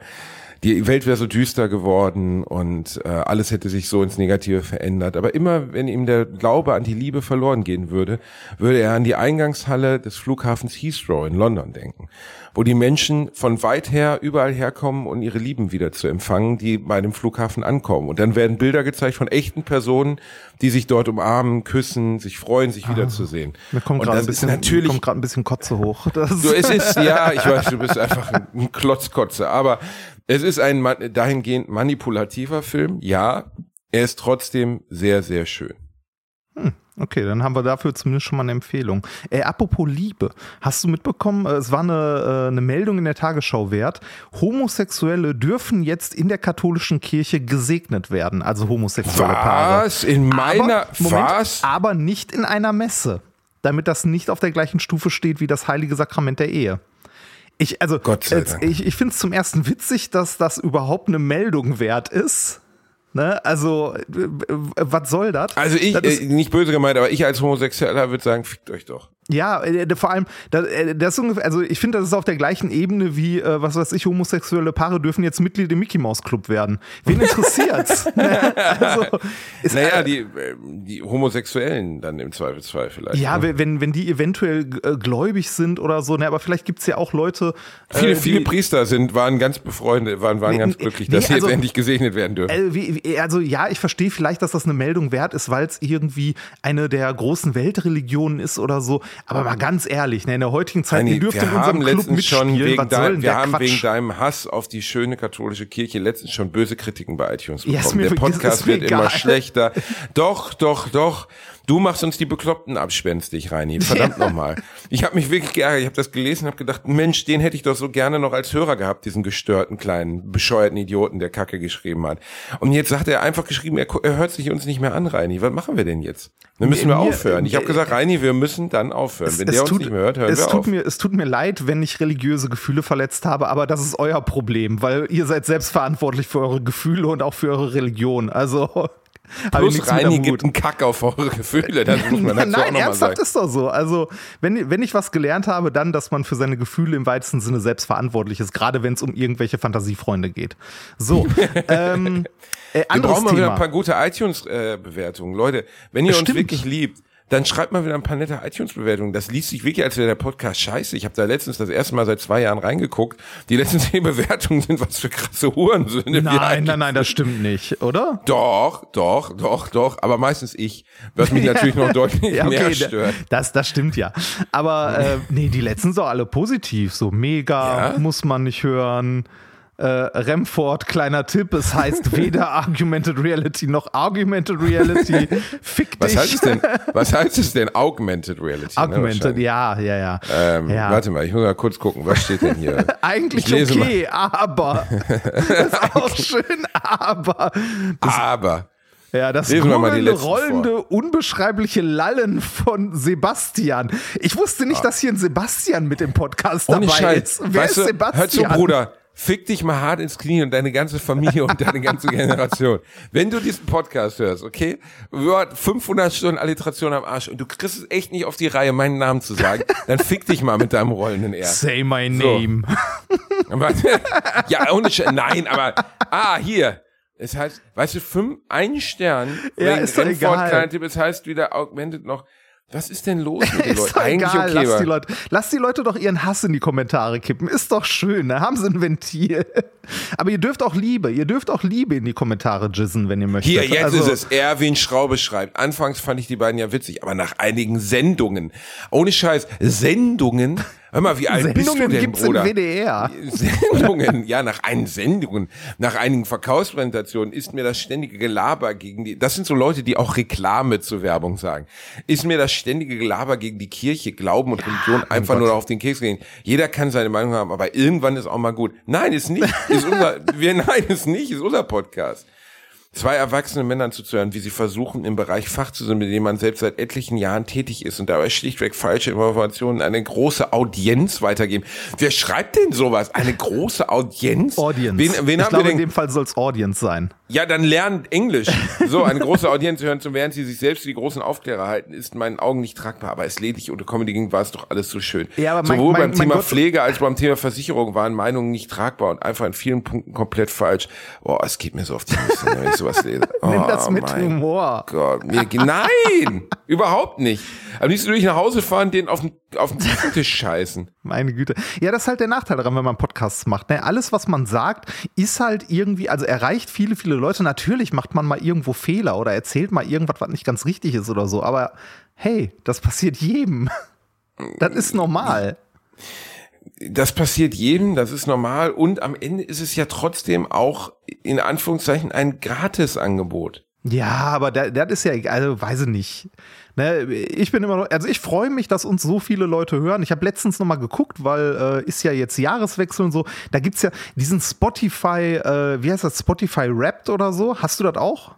die Welt wäre so düster geworden und äh, alles hätte sich so ins Negative verändert. Aber immer, wenn ihm der Glaube an die Liebe verloren gehen würde, würde er an die Eingangshalle des Flughafens Heathrow in London denken, wo die Menschen von weit her überall herkommen, um ihre Lieben wieder zu empfangen, die bei dem Flughafen ankommen. Und dann werden Bilder gezeigt von echten Personen, die sich dort umarmen, küssen, sich freuen, sich ah, wiederzusehen. Mir kommt gerade ein bisschen, natürlich, kommt gerade ein bisschen Kotze hoch. Das du, es ist, ja, ich weiß, du bist einfach ein Klotzkotze, aber es ist ein dahingehend manipulativer Film, ja. Er ist trotzdem sehr, sehr schön. Hm, okay, dann haben wir dafür zumindest schon mal eine Empfehlung. Äh, apropos Liebe, hast du mitbekommen, äh, es war eine, äh, eine Meldung in der Tagesschau wert, Homosexuelle dürfen jetzt in der katholischen Kirche gesegnet werden, also homosexuelle was? Paare. Was? In meiner, aber, Moment, was? Aber nicht in einer Messe, damit das nicht auf der gleichen Stufe steht wie das heilige Sakrament der Ehe. Ich, also, jetzt, ich, ich finde es zum ersten witzig, dass das überhaupt eine Meldung wert ist. Ne? Also, was soll das? Also ich, das äh, nicht böse gemeint, aber ich als Homosexueller würde sagen, fickt euch doch. Ja, äh, vor allem, das, äh, das ist ungefähr, also ich finde, das ist auf der gleichen Ebene wie, äh, was weiß ich, homosexuelle Paare dürfen jetzt Mitglied im Mickey Mouse Club werden. Wen interessiert's? Ne? also, ist, naja, die, die Homosexuellen dann im Zweifelsfall vielleicht. Ja, ne? wenn, wenn die eventuell gläubig sind oder so, ne, aber vielleicht gibt's ja auch Leute. Viele, äh, viele Priester sind, waren ganz befreundet, waren, waren nee, ganz glücklich, dass nee, sie also, jetzt endlich gesegnet werden dürfen. Äh, also ja, ich verstehe vielleicht, dass das eine Meldung wert ist, weil es irgendwie eine der großen Weltreligionen ist oder so. Aber mal ganz ehrlich, ne, in der heutigen Zeit, Nein, ihr dürft in unserem Club mitspielen. Schon wegen dein, wir haben Quatsch? wegen deinem Hass auf die schöne katholische Kirche letztens schon böse Kritiken bei iTunes bekommen. Ja, der Podcast wird egal. immer schlechter. Doch, doch, doch. Du machst uns die Bekloppten abspenstig, Reini. Verdammt ja. nochmal. Ich habe mich wirklich geärgert. Ich habe das gelesen, habe gedacht, Mensch, den hätte ich doch so gerne noch als Hörer gehabt, diesen gestörten kleinen bescheuerten Idioten, der Kacke geschrieben hat. Und jetzt sagt er einfach geschrieben, er, er hört sich uns nicht mehr an, Reini. Was machen wir denn jetzt? Dann müssen wir aufhören. Ich habe gesagt, Reini, wir müssen dann aufhören. Es, wenn der uns tut, nicht mehr hört, hören wir tut auf. Mir, es tut mir leid, wenn ich religiöse Gefühle verletzt habe, aber das ist euer Problem, weil ihr seid selbst verantwortlich für eure Gefühle und auch für eure Religion. Also Plus Reini gibt einen Kack auf eure Gefühle, das muss man dazu Nein, auch noch ernsthaft ist doch so. Also, wenn, wenn ich was gelernt habe, dann, dass man für seine Gefühle im weitesten Sinne selbst verantwortlich ist, gerade wenn es um irgendwelche Fantasiefreunde geht. So, ähm, äh, Wir brauchen mal wieder ein paar gute iTunes-Bewertungen. Leute, wenn ihr Stimmt. uns wirklich liebt, dann schreibt mal wieder ein paar nette iTunes-Bewertungen. Das liest sich wirklich, als wäre der Podcast scheiße. Ich habe da letztens das erste Mal seit zwei Jahren reingeguckt. Die letzten zehn Bewertungen sind was für krasse Hurensöhne. Nein, nein, nein, das stimmt nicht, oder? Doch, doch, doch, doch. Aber meistens ich, was mich natürlich noch deutlich ja, okay, mehr stört. Das, das stimmt ja. Aber äh, nee, die letzten sind alle positiv. So mega, ja? muss man nicht hören äh, Remford, kleiner Tipp, es heißt weder Argumented Reality noch Argumented Reality. Fick dich. Was heißt es denn, was heißt es denn Augmented Reality? Ne, Augmented, ne, ja, ja, ja. Ähm, ja. Warte mal, ich muss mal kurz gucken, was steht denn hier? Eigentlich okay, mal. aber. das ist auch schön, aber. Das, aber. Ja, das grüne, rollende, vor. unbeschreibliche Lallen von Sebastian. Ich wusste nicht, ah. dass hier ein Sebastian mit dem Podcast Ohne dabei Scheiß. ist. Wer weißt ist Sebastian? Hör zu, Bruder fick dich mal hart ins Knie und deine ganze Familie und deine ganze Generation. Wenn du diesen Podcast hörst, okay, Word 500 Stunden Alliteration am Arsch und du kriegst es echt nicht auf die Reihe, meinen Namen zu sagen, dann fick dich mal mit deinem rollenden R. Say my name. So. ja, ohne Sch Nein, aber, ah, hier. Es heißt, weißt du, fünf, ein Stern, ja, ist doch egal. es heißt wieder Augmented noch was ist denn los mit den Leuten? Eigentlich egal. okay. Lass die, Leute, lass die Leute doch ihren Hass in die Kommentare kippen. Ist doch schön. Da haben sie ein Ventil. Aber ihr dürft auch Liebe. Ihr dürft auch Liebe in die Kommentare jizzen, wenn ihr möchtet. Hier, jetzt also, ist es. Erwin Schraube schreibt. Anfangs fand ich die beiden ja witzig, aber nach einigen Sendungen. Ohne Scheiß. Sendungen Hör mal, wie alt Sendungen bist du denn, gibt's Bruder? Im WDR. Sendungen, ja, nach einigen Sendungen, nach einigen Verkaufspräsentationen ist mir das ständige Gelaber gegen die, das sind so Leute, die auch Reklame zur Werbung sagen, ist mir das ständige Gelaber gegen die Kirche, Glauben und Religion ja, einfach nur auf den Keks gehen. Jeder kann seine Meinung haben, aber irgendwann ist auch mal gut. Nein, ist nicht, ist unser, wir, nein, ist nicht, ist unser Podcast zwei erwachsene Männern zuzuhören, wie sie versuchen, im Bereich Fach zu sein, mit dem man selbst seit etlichen Jahren tätig ist und dabei schlichtweg falsche Informationen eine große Audienz weitergeben. Wer schreibt denn sowas? Eine große Audienz? Audience. Wen, wen ich haben glaube, wir denn? in dem Fall soll es Audience sein. Ja, dann lernt Englisch. So, eine große Audienz hören zu, während sie sich selbst für die großen Aufklärer halten, ist in meinen Augen nicht tragbar. Aber es lediglich unter Comedy ging, war es doch alles so schön. Ja, aber mein, Sowohl mein, beim mein Thema Gott. Pflege als beim Thema Versicherung waren Meinungen nicht tragbar und einfach in vielen Punkten komplett falsch. Boah, es geht mir so auf die Nüsse, sowas lese. Oh, Nimm das mit Humor. Gott, mir, nein, überhaupt nicht. Am liebsten würde ich nach Hause fahren, den auf den, auf den Tisch scheißen. Meine Güte. Ja, das ist halt der Nachteil daran, wenn man Podcasts macht. Ne? Alles, was man sagt, ist halt irgendwie, also erreicht viele, viele Leute. Natürlich macht man mal irgendwo Fehler oder erzählt mal irgendwas, was nicht ganz richtig ist oder so. Aber hey, das passiert jedem. Das ist normal. Das passiert jedem, das ist normal. Und am Ende ist es ja trotzdem auch in Anführungszeichen ein Gratisangebot. Ja, aber das, das ist ja, also weiß ich nicht. Ne, ich bin immer noch, also ich freue mich, dass uns so viele Leute hören. Ich habe letztens noch mal geguckt, weil äh, ist ja jetzt Jahreswechsel und so. Da gibt's ja diesen Spotify, äh, wie heißt das, Spotify Wrapped oder so. Hast du das auch?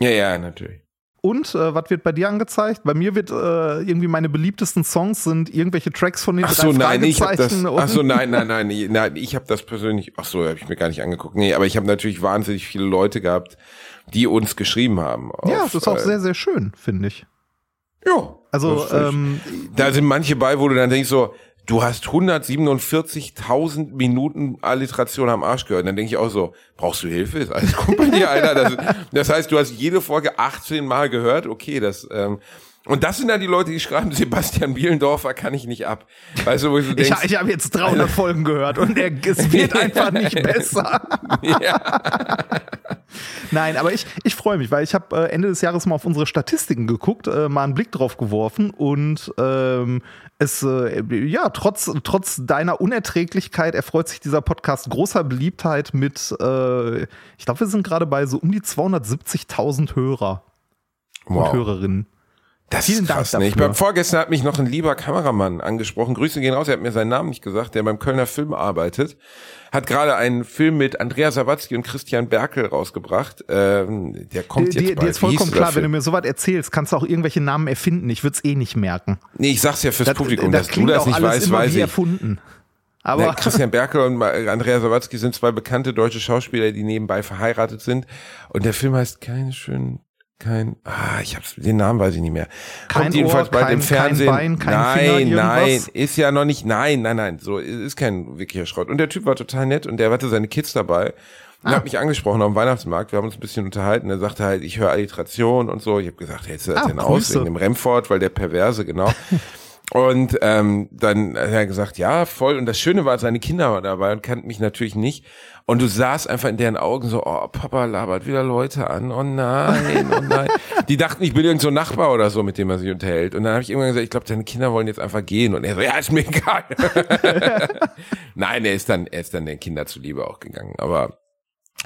Ja, ja, natürlich. Und äh, was wird bei dir angezeigt? Bei mir wird äh, irgendwie meine beliebtesten Songs sind irgendwelche Tracks von den ach so, nein, ich hab das, Ach so, nein, nein, nein, nein, nein ich habe das persönlich. Ach so, habe ich mir gar nicht angeguckt. Nee, aber ich habe natürlich wahnsinnig viele Leute gehabt, die uns geschrieben haben. Auf, ja, das ist auch äh, sehr, sehr schön, finde ich. Ja. Also ähm, da sind manche bei, wo du dann denkst so, du hast 147.000 Minuten Alliteration am Arsch gehört. Und dann denke ich auch so, brauchst du Hilfe? Ist alles gut bei dir, Alter? Das, das, heißt, du hast jede Folge 18 Mal gehört. Okay, das ähm, und das sind dann die Leute, die schreiben, Sebastian Bielendorfer kann ich nicht ab. Weißt du, wo du denkst, ich, ich habe jetzt 300 also, Folgen gehört und er, es wird einfach nicht besser. ja. Nein, aber ich, ich freue mich, weil ich habe äh, Ende des Jahres mal auf unsere Statistiken geguckt, äh, mal einen Blick drauf geworfen und ähm, es, äh, ja, trotz, trotz deiner Unerträglichkeit erfreut sich dieser Podcast großer Beliebtheit mit, äh, ich glaube, wir sind gerade bei so um die 270.000 Hörer wow. und Hörerinnen. Das Vielen ist krass, Dank dafür. Beim vorgestern hat mich noch ein lieber Kameramann angesprochen. Grüße gehen raus. Er hat mir seinen Namen nicht gesagt, der beim Kölner Film arbeitet. Hat gerade einen Film mit Andrea Sawatzki und Christian Berkel rausgebracht. Ähm, der kommt die, jetzt bald. Dir ist vollkommen klar, wenn du mir sowas erzählst, kannst du auch irgendwelche Namen erfinden. Ich würde es eh nicht merken. Nee, ich sag's ja fürs das, Publikum, das dass du das nicht weißt, weiß ich. erfunden. Aber ja, Christian Berkel und Andrea Sawatzki sind zwei bekannte deutsche Schauspieler, die nebenbei verheiratet sind. Und der Film heißt keine schönen kein, ah, ich hab's, den Namen weiß ich nicht mehr. Kein Kommt jedenfalls Ohr, bald kein- im Fernsehen. kein Bein, kein nein, Finger, nein, ist ja noch nicht, nein, nein, nein, so, ist kein wirklicher Schrott. Und der Typ war total nett und der hatte seine Kids dabei. Und Ah. hat mich angesprochen dem Weihnachtsmarkt, wir haben uns ein bisschen unterhalten, er sagte halt, ich höre Alliteration und so. Ich habe gesagt, hältst du das Ah, denn aus Grüße. wegen dem Remford, weil der Perverse, genau. Und ähm, dann hat er gesagt, ja, voll. Und das Schöne war, seine Kinder waren dabei und kannten mich natürlich nicht. Und du sahst einfach in deren Augen so, oh, Papa labert wieder Leute an. Oh nein, oh nein. Die dachten, ich bin irgend so ein Nachbar oder so, mit dem er sich unterhält. Und dann habe ich irgendwann gesagt, ich glaube, deine Kinder wollen jetzt einfach gehen. Und er so, ja, ist mir egal. nein, er ist dann, er ist dann den Kindern zuliebe auch gegangen. Aber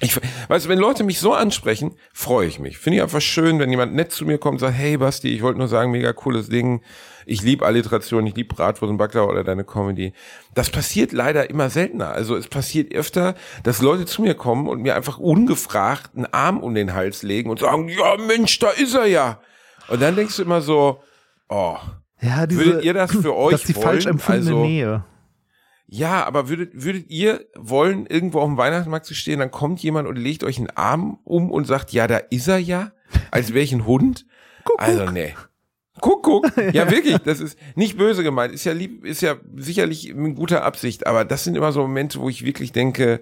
ich, weißt du, wenn Leute mich so ansprechen, freue ich mich. Finde ich einfach schön, wenn jemand nett zu mir kommt und sagt, hey Basti, ich wollte nur sagen, mega cooles Ding. Ich liebe Alliteration, ich liebe Bratwurst und Backler oder deine Comedy. Das passiert leider immer seltener. Also es passiert öfter, dass Leute zu mir kommen und mir einfach ungefragt einen Arm um den Hals legen und sagen, ja Mensch, da ist er ja. Und dann denkst du immer so, oh, Ja, diese, Würdet ihr das für euch Das ist die wollen? falsch empfundene Also- Nähe. Ja, aber würdet, würdet ihr wollen, irgendwo auf dem Weihnachtsmarkt zu stehen, dann kommt jemand und legt euch einen Arm um und sagt, ja, da ist er ja, als wäre ich ein Hund? Also, nee. Guck, guck. Ja, wirklich, das ist nicht böse gemeint, ist ja lieb, ist ja sicherlich in guter Absicht, aber das sind immer so Momente, wo ich wirklich denke,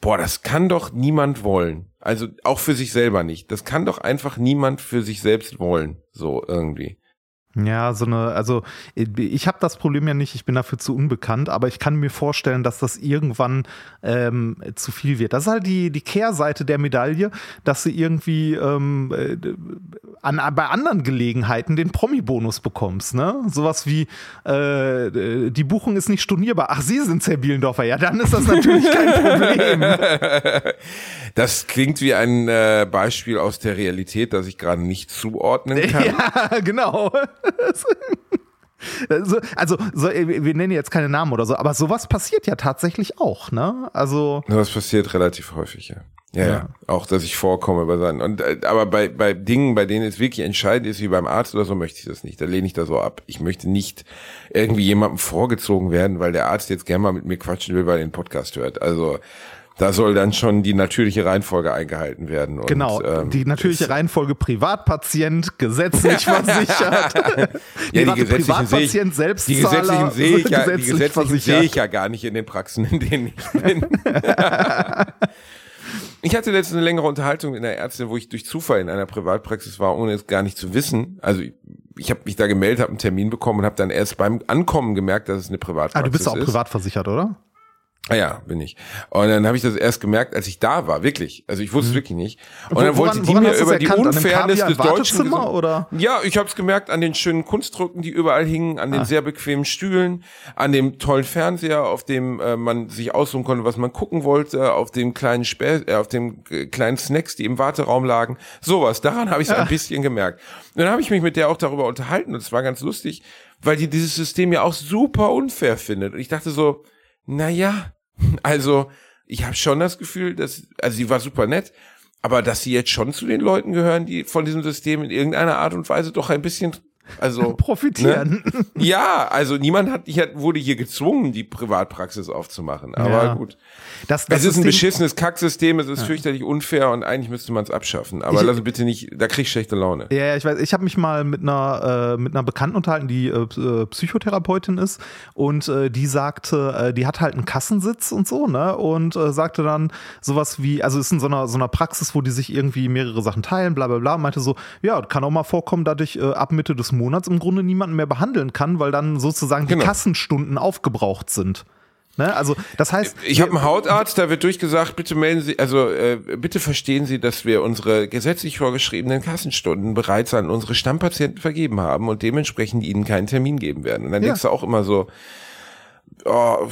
boah, das kann doch niemand wollen. Also auch für sich selber nicht. Das kann doch einfach niemand für sich selbst wollen, so irgendwie. Ja, so eine, also ich habe das Problem ja nicht, ich bin dafür zu unbekannt, aber ich kann mir vorstellen, dass das irgendwann ähm, zu viel wird. Das ist halt die, die Kehrseite der Medaille, dass du irgendwie ähm, äh, an, bei anderen Gelegenheiten den Promi-Bonus bekommst, ne? Sowas wie äh, die Buchung ist nicht stornierbar. Ach, Sie sind Herr Bielendorfer, ja, dann ist das natürlich kein Problem. Das klingt wie ein äh, Beispiel aus der Realität, das ich gerade nicht zuordnen kann. Ja, genau. Also, also so, wir nennen jetzt keine Namen oder so, aber sowas passiert ja tatsächlich auch, ne? Also, Das passiert relativ häufig, ja. Ja, ja. Ja. Auch, dass ich vorkomme bei seinen. Und, äh, aber bei, bei Dingen, bei denen es wirklich entscheidend ist, wie beim Arzt oder so, möchte ich das nicht. Da lehne ich da so ab. Ich möchte nicht irgendwie jemandem vorgezogen werden, weil der Arzt jetzt gerne mal mit mir quatschen will, weil er den Podcast hört. Also, da soll dann schon die natürliche Reihenfolge eingehalten werden. Und, genau, ähm, die natürliche Reihenfolge Privatpatient, gesetzlich versichert. Ja, die gesetzlichen sehe ich, Privatpatient, die Selbstzahler, gesetzlichen sehe ich ja, die gesetzlich gesetzlichen sehe ich ja gar nicht in den Praxen, in denen ich bin. ich hatte letztens eine längere Unterhaltung mit einer Ärztin, wo ich durch Zufall in einer Privatpraxis war, ohne es gar nicht zu wissen. Also ich, ich habe mich da gemeldet, habe einen Termin bekommen und habe dann erst beim Ankommen gemerkt, dass es eine Privatpraxis Ah, du bist auch ist. privat versichert, oder? Ah ja, bin ich. Und dann habe ich das erst gemerkt, als ich da war, wirklich. Also ich wusste es wirklich nicht. Und Wo- dann wollte woran- die mir über die erkannt? Unfairness des deutschen oder? Ja, ich habe es gemerkt an den schönen Kunstdrucken, die überall hingen, an den sehr bequemen Stühlen, an dem tollen Fernseher, auf dem äh, man sich aussuchen konnte, was man gucken wollte, auf dem kleinen Spä äh, auf dem äh, kleinen Snacks, die im Warteraum lagen. Sowas, daran habe ich es ein bisschen gemerkt. Und dann habe ich mich mit der auch darüber unterhalten und es war ganz lustig, weil die dieses System ja auch super unfair findet. Und ich dachte so, na ja, also ich habe schon das Gefühl, dass, also sie war super nett, aber dass sie jetzt schon zu den Leuten gehören, die von diesem System in irgendeiner Art und Weise doch ein bisschen, also Profitieren. Ne? Ja, also niemand hat, ich wurde hier gezwungen, die Privatpraxis aufzumachen. Aber Ja. gut. Das, das es ist ein beschissenes Kacksystem, es ist fürchterlich unfair und eigentlich müsste man es abschaffen. Aber Ich- lass bitte nicht, da krieg ich schlechte Laune. Ja, ja, ich weiß, ich habe mich mal mit einer, äh, mit einer Bekannten unterhalten, die äh, äh, Psychotherapeutin ist und äh, die sagte, äh, die hat halt einen Kassensitz und so, ne? Und äh, sagte dann sowas wie, also ist in so einer, so einer Praxis, wo die sich irgendwie mehrere Sachen teilen, bla bla bla, und meinte so, ja, kann auch mal vorkommen, dass ich ab Mitte des Monats im Grunde niemanden mehr behandeln kann, weil dann sozusagen die Genau. Kassenstunden aufgebraucht sind. Ne? Also das heißt, Ich habe einen Hautarzt, da wird durchgesagt, bitte melden Sie, also äh, bitte verstehen Sie, dass wir unsere gesetzlich vorgeschriebenen Kassenstunden bereits an unsere Stammpatienten vergeben haben und dementsprechend ihnen keinen Termin geben werden. Und dann Ja. denkst du auch immer so, oh,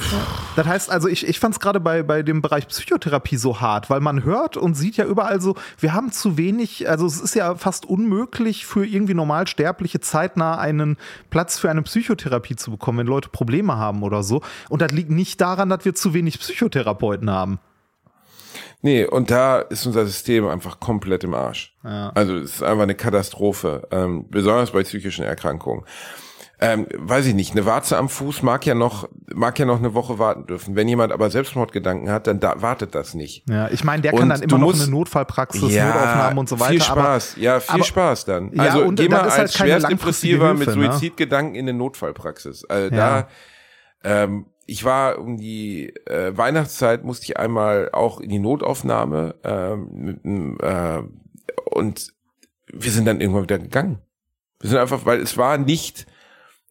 Das heißt also, ich, ich fand es gerade bei, bei dem Bereich Psychotherapie so hart, weil man hört und sieht ja überall so, wir haben zu wenig, also es ist ja fast unmöglich für irgendwie Normalsterbliche zeitnah einen Platz für eine Psychotherapie zu bekommen, wenn Leute Probleme haben oder so. Und das liegt nicht daran, dass wir zu wenig Psychotherapeuten haben. Nee, und da ist unser System einfach komplett im Arsch. Ja. Also es ist einfach eine Katastrophe, ähm, besonders bei psychischen Erkrankungen. Ähm, weiß ich nicht, eine Warze am Fuß mag ja noch, mag ja noch eine Woche warten dürfen. Wenn jemand aber Selbstmordgedanken hat, dann da, wartet das nicht. Ja, ich meine, der kann Und dann du immer noch musst- eine Notfallpraxis, Notaufnahmen und so weiter. Viel Spaß, ja, viel aber- Spaß dann. Ja, also und geh mal halt als Schwerstdepressiver langfristige mit ne? Suizidgedanken in eine Notfallpraxis. Also Ja. da, ähm, ich war um die äh, Weihnachtszeit musste ich einmal auch in die Notaufnahme ähm, äh, und wir sind dann irgendwann wieder gegangen. Wir sind einfach, weil es war nicht,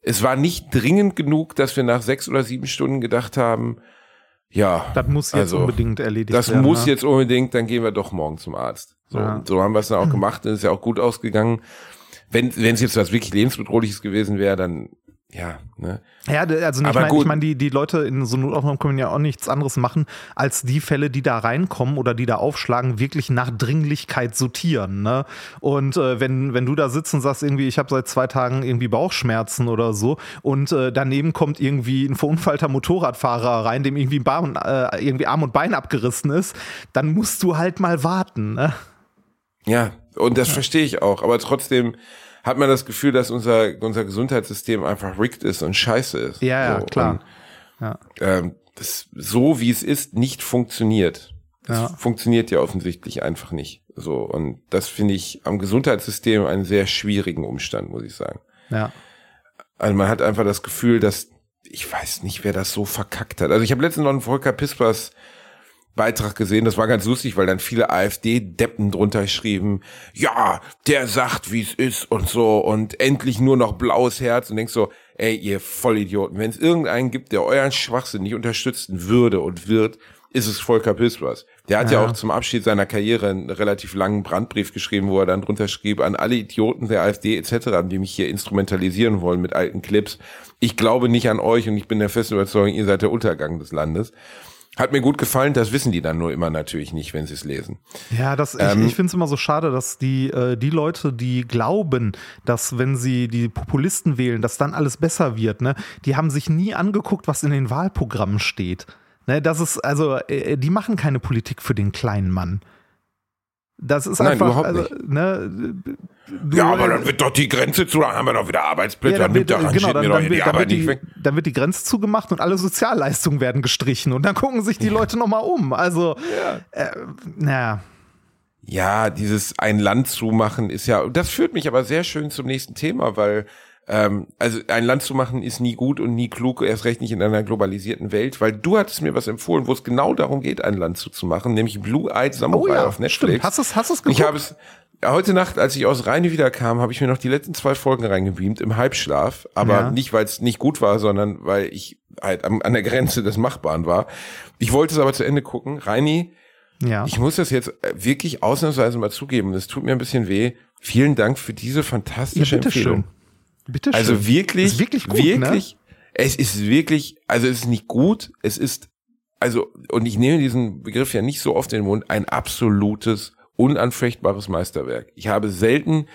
es war nicht dringend genug, dass wir nach sechs oder sieben Stunden gedacht haben, ja, das muss jetzt also, unbedingt erledigt das werden. muss ne? jetzt unbedingt, dann gehen wir doch morgen zum Arzt. So, Ja. so haben wir es dann auch gemacht und ist ja auch gut ausgegangen. Wenn wenn es jetzt was wirklich lebensbedrohliches gewesen wäre, dann ja, ne? Ja, also ich meine, ich mein, die, die Leute in so Notaufnahmen können ja auch nichts anderes machen, als die Fälle, die da reinkommen oder die da aufschlagen, wirklich nach Dringlichkeit sortieren. Ne? Und äh, wenn, wenn du da sitzt und sagst, irgendwie, ich habe seit zwei Tagen irgendwie Bauchschmerzen oder so und äh, daneben kommt irgendwie ein verunfallter Motorradfahrer rein, dem irgendwie, Bein, äh, irgendwie Arm und Bein abgerissen ist, dann musst du halt mal warten. Ne? Ja, und das verstehe ich auch, aber trotzdem hat man das Gefühl, dass unser unser Gesundheitssystem einfach rigged ist und scheiße ist. Ja, ja, so, klar. Und, Ja. ähm, das so wie es ist nicht funktioniert. Das Ja. funktioniert ja offensichtlich einfach nicht. So und das finde ich am Gesundheitssystem einen sehr schwierigen Umstand, muss ich sagen. Ja. Also man hat einfach das Gefühl, dass ich weiß nicht, wer das so verkackt hat. Also ich habe letztens noch einen Volker Pispers Beitrag gesehen, das war ganz lustig, weil dann viele AfD-Deppen drunter schrieben, ja, der sagt, wie es ist und so und endlich nur noch blaues Herz und denkst so, ey, ihr Vollidioten, wenn es irgendeinen gibt, der euren Schwachsinn nicht unterstützen würde und wird, ist es Volker Pispers. Der hat ja. Ja. auch zum Abschied seiner Karriere einen relativ langen Brandbrief geschrieben, wo er dann drunter schrieb, an alle Idioten der AfD etc., die mich hier instrumentalisieren wollen mit alten Clips. Ich glaube nicht an euch und ich bin der festen Überzeugung, ihr seid der Untergang des Landes. Hat mir gut gefallen, das wissen die dann nur immer natürlich nicht, wenn sie es lesen. Ja, das, ich, Ähm, ich finde es immer so schade, dass die, äh, die Leute, die glauben, dass wenn sie die Populisten wählen, dass dann alles besser wird, ne, die haben sich nie angeguckt, was in den Wahlprogrammen steht. Ne, das ist, also, äh, die machen keine Politik für den kleinen Mann. Das ist Nein, einfach, überhaupt also, nicht. ne, du- Ja, aber dann wird doch die Grenze zu, dann haben wir doch wieder Arbeitsplätze, Ja, dann dann nimmt wird, der genau, dann, mir doch dann, wird, die dann, Arbeit wird nicht die, weg. dann wird die Grenze zugemacht und alle Sozialleistungen werden gestrichen und dann gucken sich die Leute nochmal um. Also, äh, naja. Ja, dieses ein Land zumachen ist ja, das führt mich aber sehr schön zum nächsten Thema, weil ähm, also ein Land zu machen ist nie gut und nie klug, erst recht nicht in einer globalisierten Welt, weil du hattest mir was empfohlen, wo es genau darum geht, ein Land zuzumachen, nämlich Blue Eyed Samurai Oh ja, auf Netflix. stimmt. Hast du es hast du's geguckt? Ich habe es heute Nacht, als ich aus Rheine wiederkam, habe ich mir noch die letzten zwei Folgen reingebeamt im Halbschlaf, aber Ja. nicht, weil es nicht gut war, sondern weil ich halt am, an der Grenze des Machbaren war. Ich wollte es aber zu Ende gucken. Reini, ja. ich muss das jetzt äh, wirklich ausnahmsweise mal zugeben. Es tut mir ein bisschen weh. Vielen Dank für diese fantastische Ja. Empfehlung. Bitte schön. Also wirklich, Ist wirklich gut, wirklich, es ist wirklich, also es ist nicht gut, es ist, also, und ich nehme diesen Begriff ja nicht so oft in den Mund, ein absolutes, unanfechtbares Meisterwerk. Ich habe selten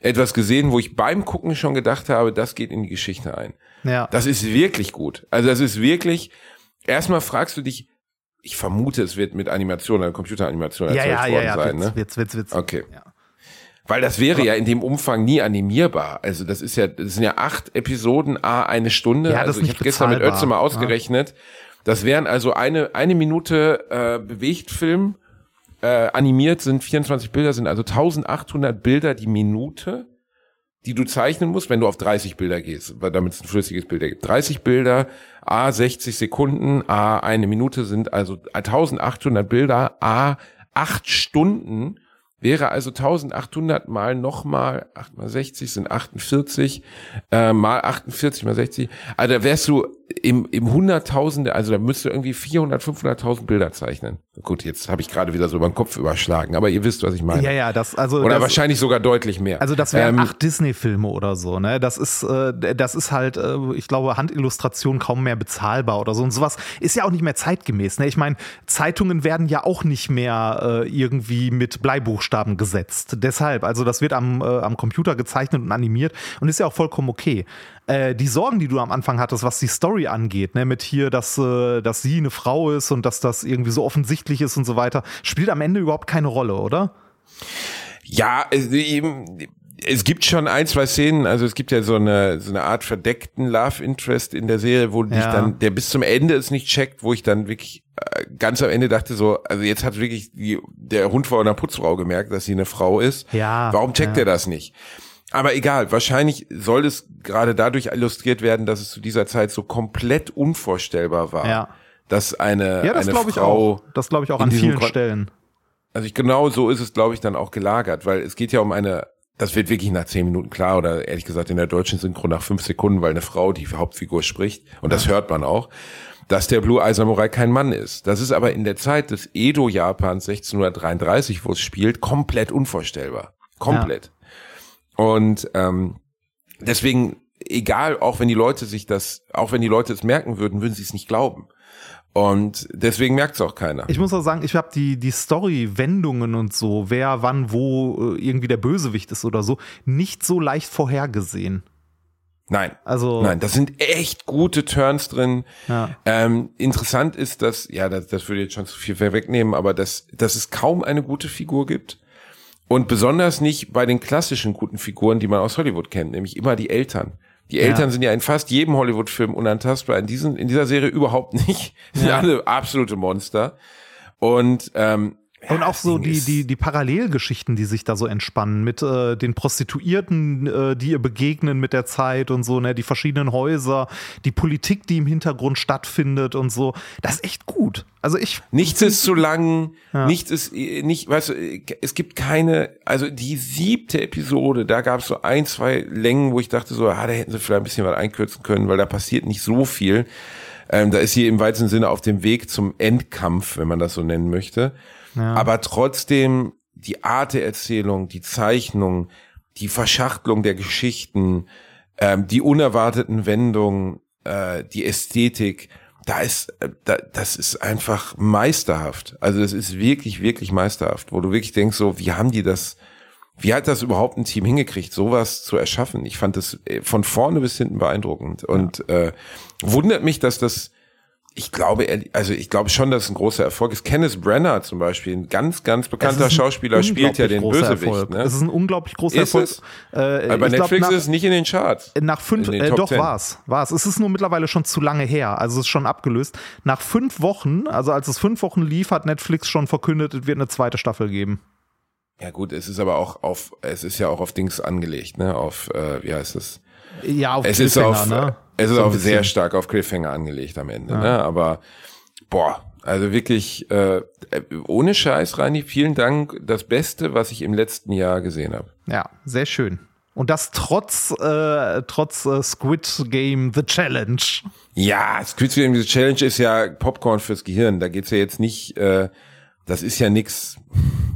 etwas gesehen, wo ich beim Gucken schon gedacht habe, das geht in die Geschichte ein. Ne? Ja. Das ist wirklich gut. Also das ist wirklich, erstmal fragst du dich, ich vermute, es wird mit Animation, einer Computeranimation ja, erzeugt ja, ja, worden ja, sein, Witz, ne? Witz, Witz, Witz. Okay. Ja. Weil das wäre ja in dem Umfang nie animierbar. Also das ist ja, das sind ja acht Episoden, a eine Stunde. Ja, das also ist ich habe gestern mit Ötze mal ja. ausgerechnet. Das wären also eine eine Minute äh, bewegt Film äh, animiert sind 24 Bilder, sind also 1800 Bilder die Minute, die du zeichnen musst, wenn du auf 30 Bilder gehst, weil damit es ein flüssiges Bild ergibt. 30 Bilder, a 60 Sekunden, a eine Minute sind also 1800 Bilder, a acht Stunden wäre also 1800 mal nochmal, 8 mal 60 sind 48, äh, mal 48 mal 60. Also da wärst du im, im Hunderttausende, also da müsstest du irgendwie 400, 500.000 Bilder zeichnen. Gut, jetzt habe ich gerade wieder so über den Kopf überschlagen, aber ihr wisst, was ich meine. Ja, ja, das, also. Oder das, wahrscheinlich sogar deutlich mehr. Also das wären Ähm, acht Disney-Filme oder so, ne? Das ist, äh, das ist halt, äh, ich glaube, Handillustration kaum mehr bezahlbar oder so. Und sowas ist ja auch nicht mehr zeitgemäß. Ne? Ich meine, Zeitungen werden ja auch nicht mehr äh, irgendwie mit Bleibuchstaben gesetzt. Deshalb, also das wird am, äh, am Computer gezeichnet und animiert und ist ja auch vollkommen okay. Äh, die Sorgen, die du am Anfang hattest, was die Story angeht, ne, mit hier, dass, äh, dass sie eine Frau ist und dass das irgendwie so offensichtlich ist und so weiter, spielt am Ende überhaupt keine Rolle, oder? Ja, es gibt schon ein, zwei Szenen, also es gibt ja so eine, so eine Art verdeckten Love Interest in der Serie, wo ja. ich dann, der bis zum Ende es nicht checkt, wo ich dann wirklich äh, ganz am Ende dachte so, also jetzt hat wirklich die, der Hund vor einer Putzfrau gemerkt, dass sie eine Frau ist. Ja. Warum checkt ja. er das nicht? Aber egal, wahrscheinlich soll es gerade dadurch illustriert werden, dass es zu dieser Zeit so komplett unvorstellbar war, ja. dass eine, ja, das eine ich Frau. Auch. Das glaube ich auch an vielen Kon Stellen. Also ich, genau so ist es, glaube ich, dann auch gelagert, weil es geht ja um eine das wird wirklich nach zehn Minuten klar oder ehrlich gesagt in der deutschen Synchro nach fünf Sekunden, weil eine Frau die Hauptfigur spricht und das hört man auch, dass der Blue Eye Samurai kein Mann ist. Das ist aber in der Zeit des Edo-Japans 1633, wo es spielt, komplett unvorstellbar. Komplett. Ja. Und ähm, deswegen, egal, auch wenn die Leute sich das, auch wenn die Leute es merken würden, würden sie es nicht glauben. Und deswegen merkt es auch keiner. Ich muss auch sagen, ich habe die, die Story-Wendungen und so, wer wann wo äh, irgendwie der Bösewicht ist oder so, nicht so leicht vorhergesehen. Nein. Also. Nein, das sind echt gute Turns drin. Ja. Ähm, interessant ist, dass, ja, das, das würde jetzt schon zu viel wegnehmen, aber dass, dass es kaum eine gute Figur gibt. Und besonders nicht bei den klassischen guten Figuren, die man aus Hollywood kennt, nämlich immer die Eltern. Die Eltern ja. sind ja in fast jedem Hollywood-Film unantastbar, in, diesen, in dieser Serie überhaupt nicht. Die sind alle absolute Monster. Und ähm, und auch so die, die, die Parallelgeschichten, die sich da so entspannen, mit äh, den Prostituierten, äh, die ihr begegnen mit der Zeit und so, ne, die verschiedenen Häuser, die Politik, die im Hintergrund stattfindet und so. Das ist echt gut. Also ich. Nichts ist zu lang, ja. nichts ist nicht, weißt du, es gibt keine, also die siebte Episode, da gab es so ein, zwei Längen, wo ich dachte so, ah, da hätten sie vielleicht ein bisschen was einkürzen können, weil da passiert nicht so viel. Ähm, da ist sie im weitesten Sinne auf dem Weg zum Endkampf, wenn man das so nennen möchte. Aber trotzdem die Art der Erzählung, die Zeichnung, die Verschachtelung der Geschichten, ähm, die unerwarteten Wendungen, äh, die Ästhetik, da ist, äh, da, das ist einfach meisterhaft. Also das ist wirklich, wirklich meisterhaft, wo du wirklich denkst, so, wie haben die das, wie hat das überhaupt ein Team hingekriegt, sowas zu erschaffen? Ich fand das äh, von vorne bis hinten beeindruckend und äh, wundert mich, dass das ich glaube, also ich glaube schon, dass es ein großer Erfolg ist. Kenneth Brenner zum Beispiel, ein ganz, ganz bekannter Schauspieler, spielt ja den Bösewicht. Ne? Es ist ein unglaublich großer ist Erfolg. Äh, bei Netflix glaub, ist nicht in den Charts. Nach fünf, äh, doch war es, war es. Es ist nur mittlerweile schon zu lange her, also es ist schon abgelöst. Nach fünf Wochen, also als es fünf Wochen lief, hat Netflix schon verkündet, es wird eine zweite Staffel geben. Ja gut, es ist aber auch auf, es ist ja auch auf Dings angelegt, ne? Auf, äh, wie heißt es? Ja, auf es ist auf, ne? Es ist so auch sehr stark auf Cliffhanger angelegt am Ende, ja. ne? Aber boah, also wirklich äh, ohne Scheiß, Reini, vielen Dank. Das Beste, was ich im letzten Jahr gesehen habe. Ja, sehr schön. Und das trotz, äh, trotz äh, Squid Game The Challenge. Ja, Squid Game The Challenge ist ja Popcorn fürs Gehirn. Da geht's ja jetzt nicht, äh, das ist ja nix,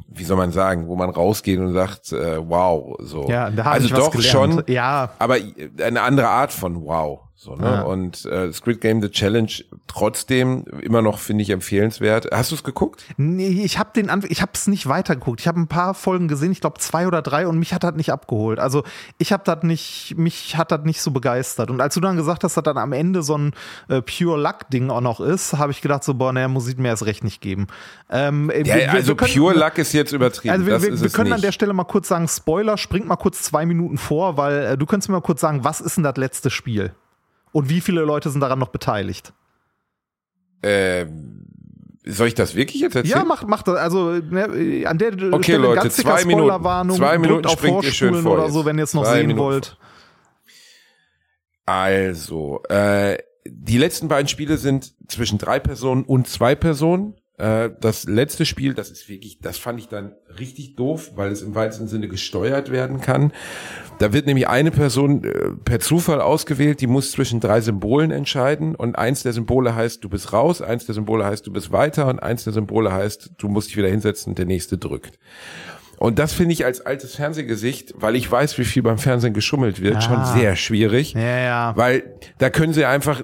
wie soll man sagen, wo man rausgeht und sagt, äh, wow, so. Ja, da also ich doch schon, ja. aber eine andere Art von wow. So, ne? Ja. Und äh, Squid Game The Challenge trotzdem immer noch, finde ich, empfehlenswert. Hast du es geguckt? Nee, ich habe den ich habe es nicht weitergeguckt. Ich habe ein paar Folgen gesehen, ich glaube zwei oder drei, und mich hat das nicht abgeholt. Also ich habe das nicht, mich hat das nicht so begeistert. Und als du dann gesagt hast, dass das dann am Ende so ein äh, Pure Luck-Ding auch noch ist, habe ich gedacht, so, boah, naja, muss ich mir erst recht nicht geben. Ähm, ja, wir, also wir können, Pure Luck ist jetzt übertrieben. Also wir, wir, wir können nicht. an der Stelle mal kurz sagen, Spoiler, springt mal kurz zwei Minuten vor, weil äh, du könntest mir mal kurz sagen, was ist denn das letzte Spiel? Und wie viele Leute sind daran noch beteiligt? Äh, soll ich das wirklich jetzt erzählen? Ja, mach, mach das. Also ne, an der okay, Stelle Leute, ganz zwei Minuten, zwei Minuten auf springt ihr schön vor oder so, wenn ihr es noch zwei sehen Minuten wollt. Also, äh, die letzten beiden Spiele sind zwischen drei Personen und zwei Personen. Äh, das letzte Spiel, das ist wirklich, das fand ich dann richtig doof, weil es im weitesten Sinne gesteuert werden kann. Da wird nämlich eine Person äh, per Zufall ausgewählt, die muss zwischen drei Symbolen entscheiden und eins der Symbole heißt, du bist raus, eins der Symbole heißt, du bist weiter und eins der Symbole heißt, du musst dich wieder hinsetzen und der nächste drückt. Und das finde ich als altes Fernsehgesicht, weil ich weiß, wie viel beim Fernsehen geschummelt wird, ah. schon sehr schwierig. Ja, ja. Weil da können sie einfach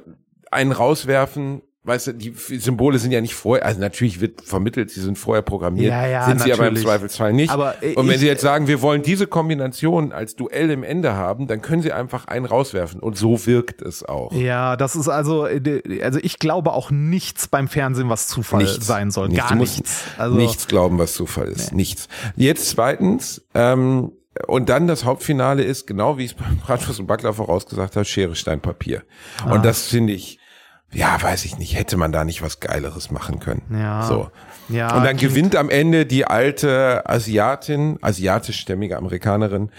einen rauswerfen, weißt du, die Symbole sind ja nicht vorher, also natürlich wird vermittelt, sie sind vorher programmiert, ja, ja, sind natürlich. sie aber im Zweifelsfall nicht. Aber und wenn ich, sie jetzt sagen, wir wollen diese Kombination als Duell im Ende haben, dann können sie einfach einen rauswerfen und so wirkt es auch. Ja, das ist also, also ich glaube auch nichts beim Fernsehen, was Zufall nichts, sein soll. Nichts. Gar nichts. Also, nichts glauben, was Zufall ist. Nee. Nichts. Jetzt zweitens, ähm, und dann das Hauptfinale ist, genau wie ich es beim Bratwurst und Backler vorausgesagt habe, Schere, Stein, Papier. Ah. Und das finde ich, ja, weiß ich nicht, hätte man da nicht was Geileres machen können. Ja. So. Ja, und dann gewinnt am Ende die alte Asiatin, asiatischstämmige Amerikanerin,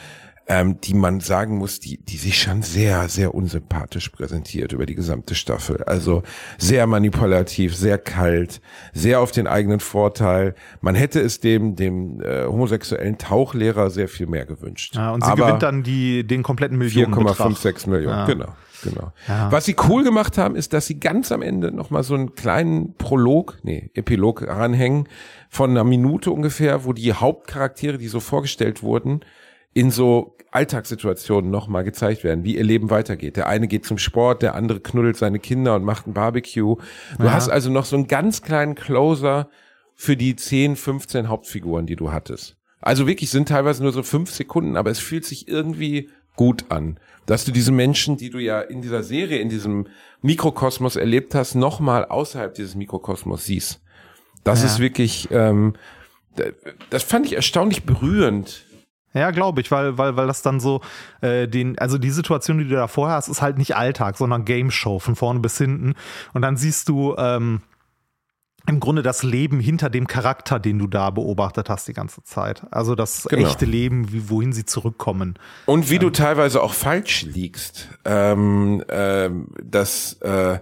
ähm, die man sagen muss, die, die sich schon sehr, sehr unsympathisch präsentiert über die gesamte Staffel. Also sehr manipulativ, sehr kalt, sehr auf den eigenen Vorteil. Man hätte es dem, dem äh, homosexuellen Tauchlehrer sehr viel mehr gewünscht. Ja, und sie Aber gewinnt dann die, den kompletten Millionenbetrag. 4,56 Millionen, Ja. genau. Genau. Ja. Was sie cool gemacht haben, ist, dass sie ganz am Ende nochmal so einen kleinen Prolog, nee, Epilog ranhängen von einer Minute ungefähr, wo die Hauptcharaktere, die so vorgestellt wurden, in so Alltagssituationen nochmal gezeigt werden, wie ihr Leben weitergeht. Der eine geht zum Sport, der andere knuddelt seine Kinder und macht ein Barbecue. Du Ja. hast also noch so einen ganz kleinen Closer für die 10, 15 Hauptfiguren, die du hattest. Also wirklich sind teilweise nur so fünf Sekunden, aber es fühlt sich irgendwie gut an, dass du diese Menschen, die du ja in dieser Serie, in diesem Mikrokosmos erlebt hast, nochmal außerhalb dieses Mikrokosmos siehst. Das Ja. ist wirklich, ähm, das fand ich erstaunlich berührend. Ja, glaube ich, weil, weil, weil das dann so äh, den, also die Situation, die du da vorher hast, ist halt nicht Alltag, sondern Game Show von vorne bis hinten. Und dann siehst du ähm, im Grunde das Leben hinter dem Charakter, den du da beobachtet hast die ganze Zeit. Also das Genau. echte Leben, wie, wohin sie zurückkommen. Und wie du teilweise auch falsch liegst. Ähm, ähm, dass äh,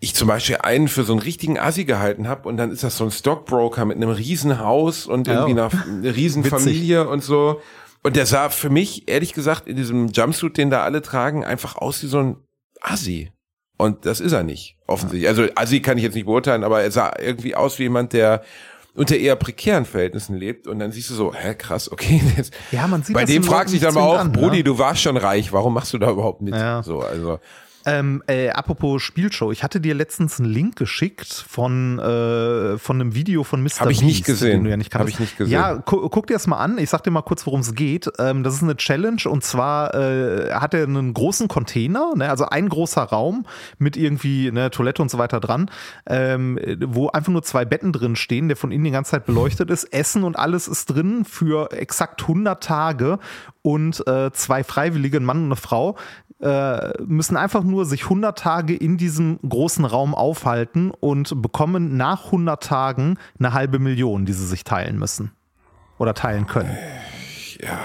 ich zum Beispiel einen für so einen richtigen Assi gehalten habe und dann ist das so ein Stockbroker mit einem riesen Haus und irgendwie Ja. einer, einer riesen Familie und so. Und der sah für mich, ehrlich gesagt, in diesem Jumpsuit, den da alle tragen, einfach aus wie so ein Assi. Und das ist er nicht, offensichtlich. Also Assi kann ich jetzt nicht beurteilen, aber er sah irgendwie aus wie jemand, der unter eher prekären Verhältnissen lebt und dann siehst du so, hä, krass, okay. Jetzt, Ja, man sieht bei das dem sich nicht dann mal auch, an, Brudi, ne? du warst schon reich, warum machst du da überhaupt mit? Ja. So, also. Ähm, äh, apropos Spielshow, ich hatte dir letztens einen Link geschickt von, äh, von einem Video von Mr. Hab ich nicht Beast, gesehen. ja nicht Hab kanntest. ich nicht gesehen. Ja, gu guck dir das mal an. Ich sag dir mal kurz, worum es geht. Ähm, das ist eine Challenge und zwar äh, hat er einen großen Container, ne, also ein großer Raum mit irgendwie ne, Toilette und so weiter dran, ähm, wo einfach nur zwei Betten drin stehen, der von innen die ganze Zeit beleuchtet ist. Essen und alles ist drin für exakt 100 Tage und äh, zwei Freiwillige, ein Mann und eine Frau, äh, müssen einfach nur sich 100 Tage in diesem großen Raum aufhalten und bekommen nach 100 Tagen eine halbe Million, die sie sich teilen müssen. Oder teilen können. Ja.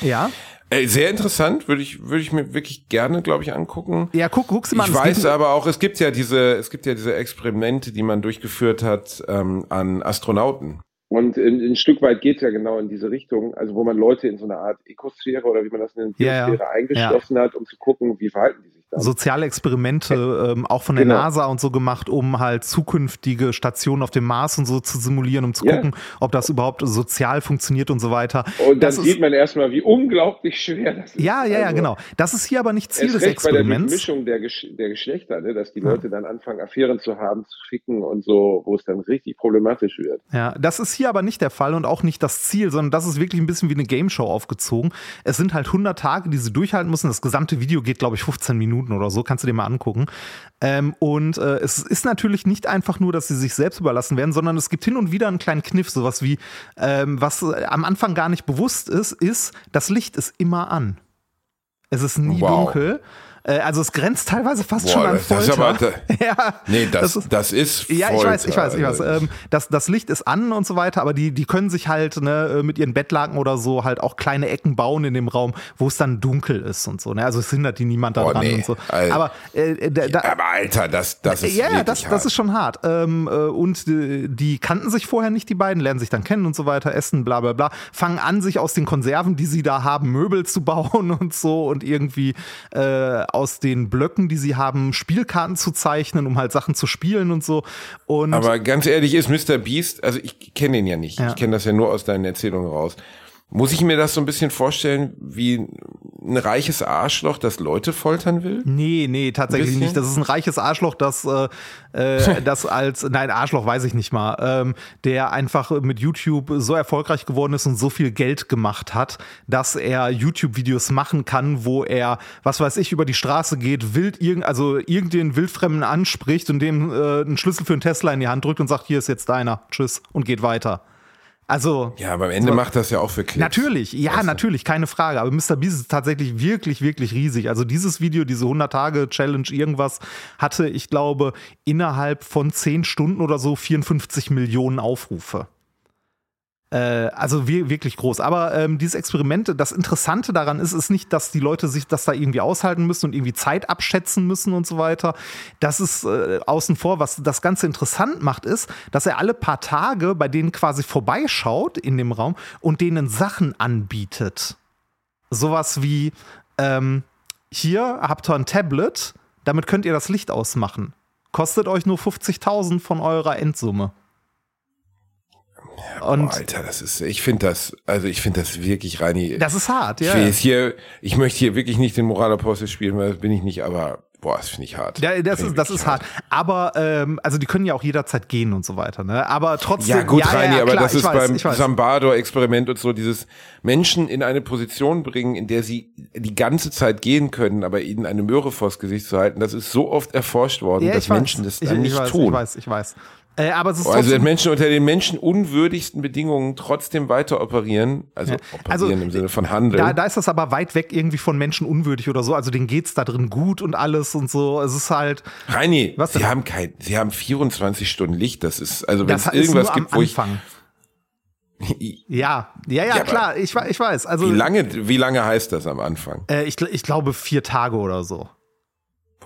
Ja? Ey, sehr interessant, würde ich, würde ich mir wirklich gerne, glaube ich, angucken. Ja, guck, guck sie mal Ich an. Es weiß aber auch, es gibt ja diese, es gibt ja diese Experimente, die man durchgeführt hat ähm, an Astronauten. Und ein, ein Stück weit geht ja genau in diese Richtung, also wo man Leute in so eine Art Ökosphäre oder wie man das nennt, Ja, ja. Biosphäre eingeschlossen hat, um zu gucken, wie verhalten die sich. Soziale Experimente ähm, auch von der Genau. NASA und so gemacht, um halt zukünftige Stationen auf dem Mars und so zu simulieren, um zu Ja. gucken, ob das überhaupt sozial funktioniert und so weiter. Und dann das sieht ist, man erstmal, wie unglaublich schwer das ist. ja, ja, ja, Also, genau. Das ist hier aber nicht Ziel des recht bei der Experiments. Durchmischung der, Gesch der Geschlechter, ne, dass die Ja. Leute dann anfangen, Affären zu haben, zu ficken und so, wo es dann richtig problematisch wird. Ja, das ist hier aber nicht der Fall und auch nicht das Ziel, sondern das ist wirklich ein bisschen wie eine Game Show aufgezogen. Es sind halt 100 Tage, die sie durchhalten müssen. Das gesamte Video geht, glaube ich, 15 Minuten oder so. Kannst du dir mal angucken. Ähm, und äh, es ist natürlich nicht einfach nur, dass sie sich selbst überlassen werden, sondern es gibt hin und wieder einen kleinen Kniff, sowas wie, ähm, was äh, am Anfang gar nicht bewusst ist, ist, das Licht ist immer an. Es ist nie Wow. dunkel. Äh, also es grenzt teilweise fast Boah, schon an das- das ist Folter. aber- ja, Nee, das, ist- das ist ja, ich weiß, ich weiß, ich weiß. Folter. Ähm, das, das Licht ist an und so weiter, aber die, die können sich halt ne, mit ihren Bettlaken oder so halt auch kleine Ecken bauen in dem Raum, wo es dann dunkel ist und so. Ne? Also es hindert die niemand daran Boah, nee, und so. Alter. Aber äh, da, da, Aber Alter, das, das ist ja, das, hart. das ist schon hart. Ähm, äh, und die, die kannten sich vorher nicht, die beiden, lernen sich dann kennen und so weiter, essen, bla bla bla, fangen an, sich aus den Konserven, die sie da haben, Möbel zu bauen und so und irgendwie äh, aus den Blöcken, die sie haben, Spielkarten zu zeichnen, um halt Sachen zu spielen und so. Und Aber ganz ehrlich, ist Mr. Beast, also ich kenne ihn ja nicht. Ja. Ich kenne das ja nur aus deinen Erzählungen raus. Muss ich mir das so ein bisschen vorstellen, wie ein reiches Arschloch, das Leute foltern will? Nee, nee, tatsächlich nicht. Das ist ein reiches Arschloch, das, äh, äh, das als, nein, Arschloch weiß ich nicht mal, ähm, der einfach mit YouTube so erfolgreich geworden ist und so viel Geld gemacht hat, dass er YouTube-Videos machen kann, wo er, was weiß ich, über die Straße geht, wild irgend, also irgendeinen Wildfremden anspricht und dem äh, einen Schlüssel für einen Tesla in die Hand drückt und sagt, hier ist jetzt deiner, tschüss und geht weiter. Also Ja, aber am Ende so- macht das ja auch für Klicks. Natürlich, ja, du? natürlich, keine Frage. Aber Mr. Beast ist tatsächlich wirklich, wirklich riesig. Also dieses Video, diese 100-Tage-Challenge, irgendwas, hatte, ich glaube, innerhalb von 10 Stunden oder so 54 Millionen Aufrufe. Äh, also wir, wirklich groß. Aber ähm, dieses Experiment, das Interessante daran ist, ist nicht, dass die Leute sich das da irgendwie aushalten müssen und irgendwie Zeit abschätzen müssen und so weiter. Das ist äh, außen vor. Was das Ganze interessant macht, ist, dass er alle paar Tage bei denen quasi vorbeischaut in dem Raum und denen Sachen anbietet. Sowas wie, ähm, hier habt ihr ein Tablet, damit könnt ihr das Licht ausmachen. Kostet euch nur 50.000 von eurer Endsumme. Und Boah, Alter, das ist, ich finde das, also ich finde das wirklich rein. das ist hart, ich ja. will jetzt hier, ich möchte hier wirklich nicht den Moralapostel spielen, weil das bin ich nicht, aber boah, das finde ich hart. Ja, das ist, ich das ist hart. Aber, ähm, also die können ja auch jederzeit gehen und so weiter, ne? Aber trotzdem. Ja, gut, Reini, aber klar, das ich ist weiß, beim ich weiß. Sambado-Experiment und so, dieses Menschen in eine Position bringen, in der sie die ganze Zeit gehen können, aber ihnen eine Möhre vors Gesicht zu halten, das ist so oft erforscht worden, Ja, dass ich weiß. Menschen das ich, dann ich nicht weiß, tun. Ich weiß, ich weiß. Äh, aber es ist Also trotzdem, Menschen unter den menschenunwürdigsten Bedingungen trotzdem weiter operieren, also operieren Also, im Sinne von Handeln. da, da ist das aber weit weg irgendwie von Menschen unwürdig oder so. Also denen geht's da drin gut und alles und so. Es ist halt, Reini, Was Sie denn? haben kein, Sie haben 24 Stunden Licht. Das ist, also wenn das es irgendwas gibt, wo Anfang. ich, Ja, ja, ja, Ja, klar, ich, ich weiß. Also wie lange, wie lange heißt das am Anfang? Äh, ich, ich glaube vier Tage oder so.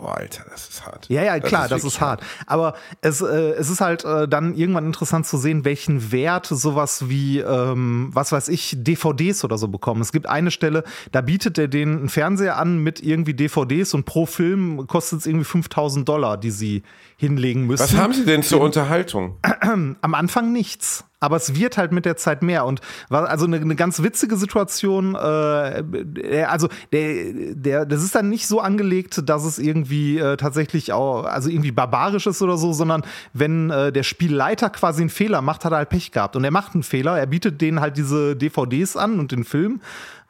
Boah, Alter, das ist hart. Ja, ja, klar, das wirklich ist hart. Aber es, äh, es ist halt äh, dann irgendwann interessant zu sehen, welchen Wert sowas wie, ähm, was weiß ich, DVDs oder so bekommen. Es gibt eine Stelle, da bietet er denen einen Fernseher an mit irgendwie DVDs und pro Film kostet es irgendwie 5000 Dollar, die sie hinlegen müssen. Was haben Sie denn zur Unterhaltung? Am Anfang nichts. Aber es wird halt mit der Zeit mehr. Und war also eine, eine ganz witzige Situation. Äh, der- also der, der, das ist dann nicht so angelegt, dass es irgendwie äh, tatsächlich auch, also irgendwie barbarisch ist oder so, sondern wenn äh, der Spielleiter quasi einen Fehler macht, hat er halt Pech gehabt. Und er macht einen Fehler, er bietet denen halt diese DVDs an und den Film.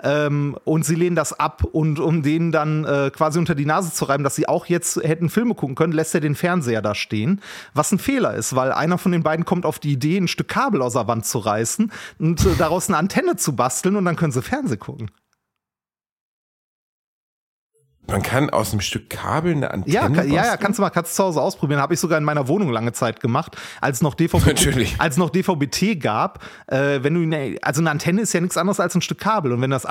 Ähm, und sie lehnen das ab und um denen dann äh, quasi unter die Nase zu reiben, dass sie auch jetzt hätten Filme gucken können, lässt er den Fernseher da stehen. Was ein Fehler ist, weil einer von den beiden kommt auf die Idee, ein Stück Kabel aus der Wand zu reißen und äh, daraus eine Antenne zu basteln und dann können sie Fernsehen gucken. Man kann aus einem Stück Kabel eine Antenne Ja, ka- ja, ja, kannst du mal kannst du zu Hause ausprobieren. Habe ich sogar in meiner Wohnung lange Zeit gemacht, als noch DVB, Natürlich. als noch DVB-T gab. Äh, wenn du eine, also eine Antenne ist ja nichts anderes als ein Stück Kabel und wenn du das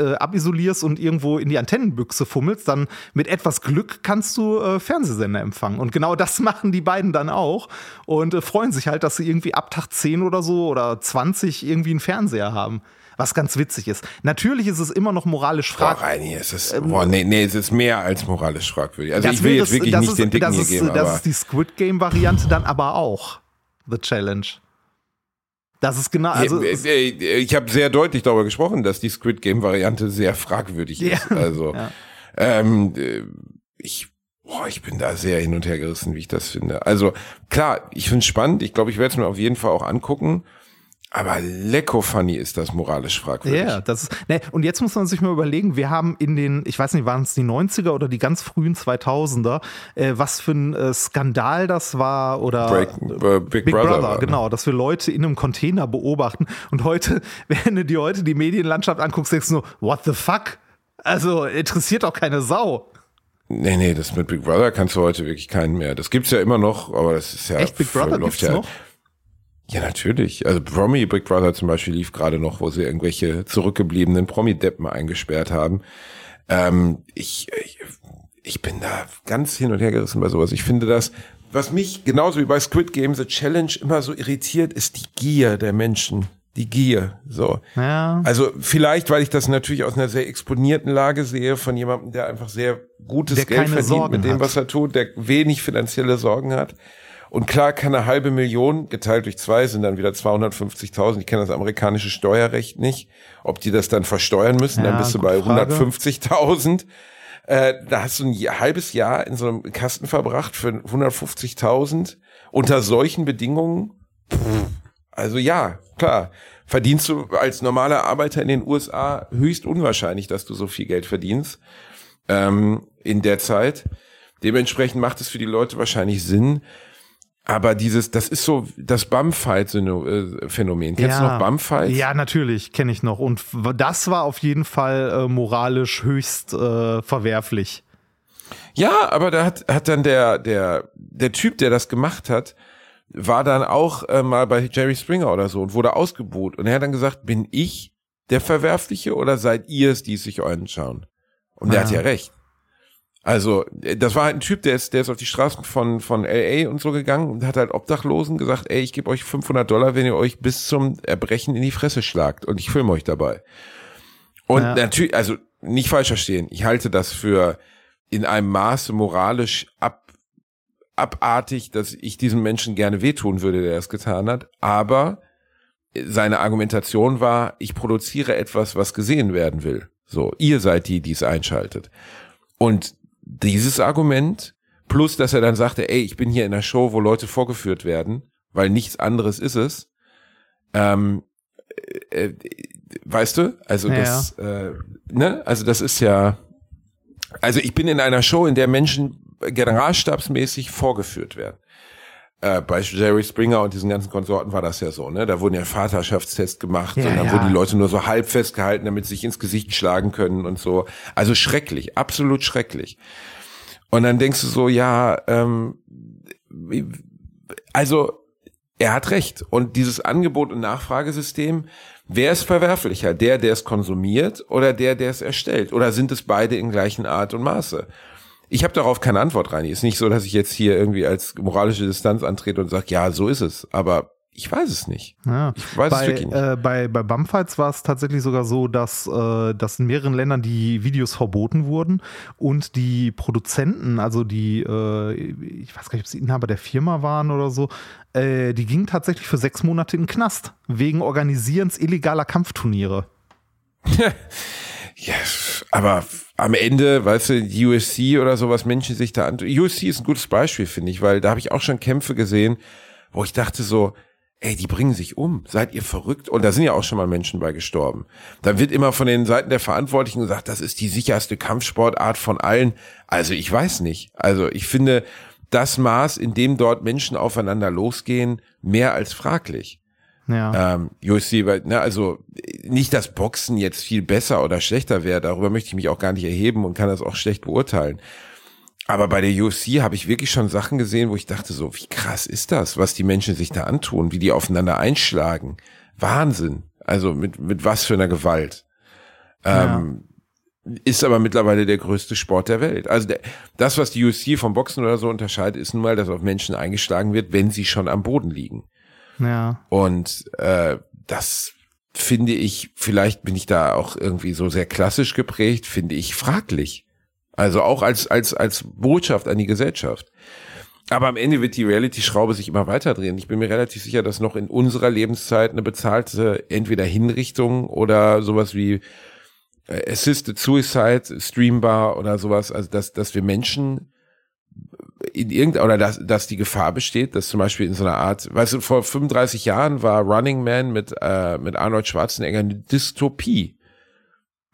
äh, abisolierst und irgendwo in die Antennenbüchse fummelst, dann mit etwas Glück kannst du äh, Fernsehsender empfangen. Und genau das machen die beiden dann auch und äh, freuen sich halt, dass sie irgendwie ab Tag 10 oder so oder 20 irgendwie einen Fernseher haben. Was ganz witzig ist. Natürlich ist es immer noch moralisch Boah, fragwürdig. Reini, es ist, boah, nee, nee, es ist mehr als moralisch fragwürdig. Also ich will wäre jetzt wirklich das nicht ist, den Dicken das hier ist, geben, Das ist die Squid Game Variante dann aber auch. The Challenge. Das ist genau, also es- äh, äh, ich habe sehr deutlich darüber gesprochen, dass die Squid Game Variante sehr fragwürdig ist. Ja. Also Ja. ähm, äh, ich Boah, ich bin da sehr hin und her gerissen, wie ich das finde. Also klar, ich finde es spannend. Ich glaube, ich werde es mir auf jeden Fall auch angucken. Aber lecko funny ist das moralisch fragwürdig. Ja, das ist, ne, und jetzt muss man sich mal überlegen, wir haben in den, ich weiß nicht, waren es die 90er oder die ganz frühen 2000er, äh, was für ein äh, Skandal das war oder Break, äh, Big, Big Brother, war. genau, dass wir Leute in einem Container beobachten und heute, wenn du dir heute die Medienlandschaft anguckst, denkst du nur, what the fuck? Also interessiert doch keine Sau. Nee, nee, das mit Big Brother kannst du heute wirklich keinen mehr. Das gibt's ja immer noch, aber das ist ja Echt, Big Brother läuft gibt's ja, noch? Ja, natürlich. Also Promi Big Brother zum Beispiel lief gerade noch, wo sie irgendwelche zurückgebliebenen Promi-Deppen eingesperrt haben. Ähm, ich, ich, ich bin da ganz hin und her gerissen bei sowas. Ich finde das, was mich genauso wie bei Squid Game The Challenge immer so irritiert, ist die Gier der Menschen. Die Gier, so. Ja. Also vielleicht, weil ich das natürlich aus einer sehr exponierten Lage sehe von jemandem, der einfach sehr gutes Der Geld verdient Sorgen mit dem, hat. was er tut, der wenig finanzielle Sorgen hat. Und klar kann eine halbe Million geteilt durch zwei sind dann wieder 250.000. Ich kenne das amerikanische Steuerrecht nicht. Ob die das dann versteuern müssen, Ja, dann bist du bei Frage. 150.000. Äh, da hast du ein halbes Jahr in so einem Kasten verbracht für 150.000 unter solchen Bedingungen. Pff, also ja, klar. Verdienst du als normaler Arbeiter in den USA höchst unwahrscheinlich, dass du so viel Geld verdienst ähm, in der Zeit. Dementsprechend macht es für die Leute wahrscheinlich Sinn. Aber dieses, das ist so das Bumfight-Phänomen. Kennst du noch Bumfight? Ja, natürlich, kenne ich noch. Und das war auf jeden Fall äh, moralisch höchst äh, verwerflich. Ja, aber da hat, hat dann der, der, der Typ, der das gemacht hat, war dann auch äh, mal bei Jerry Springer oder so und wurde ausgebuht. Und er hat dann gesagt, bin ich der Verwerfliche oder seid ihr es, die es sich euren schauen? Und ja. der hat ja recht. Also, das war halt ein Typ, der ist, der ist auf die Straßen von, von LA und so gegangen und hat halt Obdachlosen gesagt, ey, ich gebe euch 500 Dollar, wenn ihr euch bis zum Erbrechen in die Fresse schlagt und ich filme euch dabei. Und ja. natürlich, also nicht falsch verstehen, ich halte das für in einem Maße moralisch ab, abartig, dass ich diesem Menschen gerne wehtun würde, der das getan hat, aber seine Argumentation war, ich produziere etwas, was gesehen werden will. So, ihr seid die, die es einschaltet. Und dieses Argument, plus dass er dann sagte, ey, ich bin hier in einer Show, wo Leute vorgeführt werden, weil nichts anderes ist es, ähm, äh, äh, weißt du, also ja. das, äh, ne, also das ist ja, also ich bin in einer Show, in der Menschen generalstabsmäßig vorgeführt werden. Äh, bei Jerry Springer und diesen ganzen Konsorten war das ja so, ne? Da wurden ja Vaterschaftstests gemacht ja, und dann ja. wurden die Leute nur so halb festgehalten, damit sie sich ins Gesicht schlagen können und so. Also schrecklich, absolut schrecklich. Und dann denkst du so, ja, ähm, also er hat recht. Und dieses Angebot- und Nachfragesystem, wer ist verwerflicher? Der, der es konsumiert oder der, der es erstellt? Oder sind es beide in gleichen Art und Maße? Ich habe darauf keine Antwort rein. Ist nicht so, dass ich jetzt hier irgendwie als moralische Distanz antrete und sage, ja, so ist es. Aber ich weiß es nicht. Ja. Ich weiß bei, es wirklich nicht. Äh, bei, bei Bumfights war es tatsächlich sogar so, dass, äh, dass in mehreren Ländern die Videos verboten wurden und die Produzenten, also die, äh, ich weiß gar nicht, ob sie Inhaber der Firma waren oder so, äh, die gingen tatsächlich für sechs Monate in den Knast wegen Organisierens illegaler Kampfturniere. ja, aber am Ende, weißt du, USC oder sowas, Menschen sich da an. USC ist ein gutes Beispiel, finde ich, weil da habe ich auch schon Kämpfe gesehen, wo ich dachte so, ey, die bringen sich um. Seid ihr verrückt? Und da sind ja auch schon mal Menschen bei gestorben. Dann wird immer von den Seiten der Verantwortlichen gesagt, das ist die sicherste Kampfsportart von allen. Also ich weiß nicht. Also ich finde das Maß, in dem dort Menschen aufeinander losgehen, mehr als fraglich. Ja. Ähm, UFC, weil, ne, also nicht, dass Boxen jetzt viel besser oder schlechter wäre, darüber möchte ich mich auch gar nicht erheben und kann das auch schlecht beurteilen. Aber bei der UFC habe ich wirklich schon Sachen gesehen, wo ich dachte so, wie krass ist das, was die Menschen sich da antun, wie die aufeinander einschlagen. Wahnsinn. Also mit, mit was für einer Gewalt. Ähm, ja. Ist aber mittlerweile der größte Sport der Welt. Also der, das, was die UFC vom Boxen oder so unterscheidet, ist nun mal, dass auf Menschen eingeschlagen wird, wenn sie schon am Boden liegen. Ja. Und äh, das finde ich, vielleicht bin ich da auch irgendwie so sehr klassisch geprägt, finde ich fraglich. Also auch als, als, als Botschaft an die Gesellschaft. Aber am Ende wird die Reality-Schraube sich immer weiter drehen. Ich bin mir relativ sicher, dass noch in unserer Lebenszeit eine bezahlte entweder Hinrichtung oder sowas wie äh, Assisted Suicide streambar oder sowas, also dass, dass wir Menschen in irgendeiner, oder dass, dass die Gefahr besteht, dass zum Beispiel in so einer Art, weißt du, vor 35 Jahren war Running Man mit, äh, mit Arnold Schwarzenegger eine Dystopie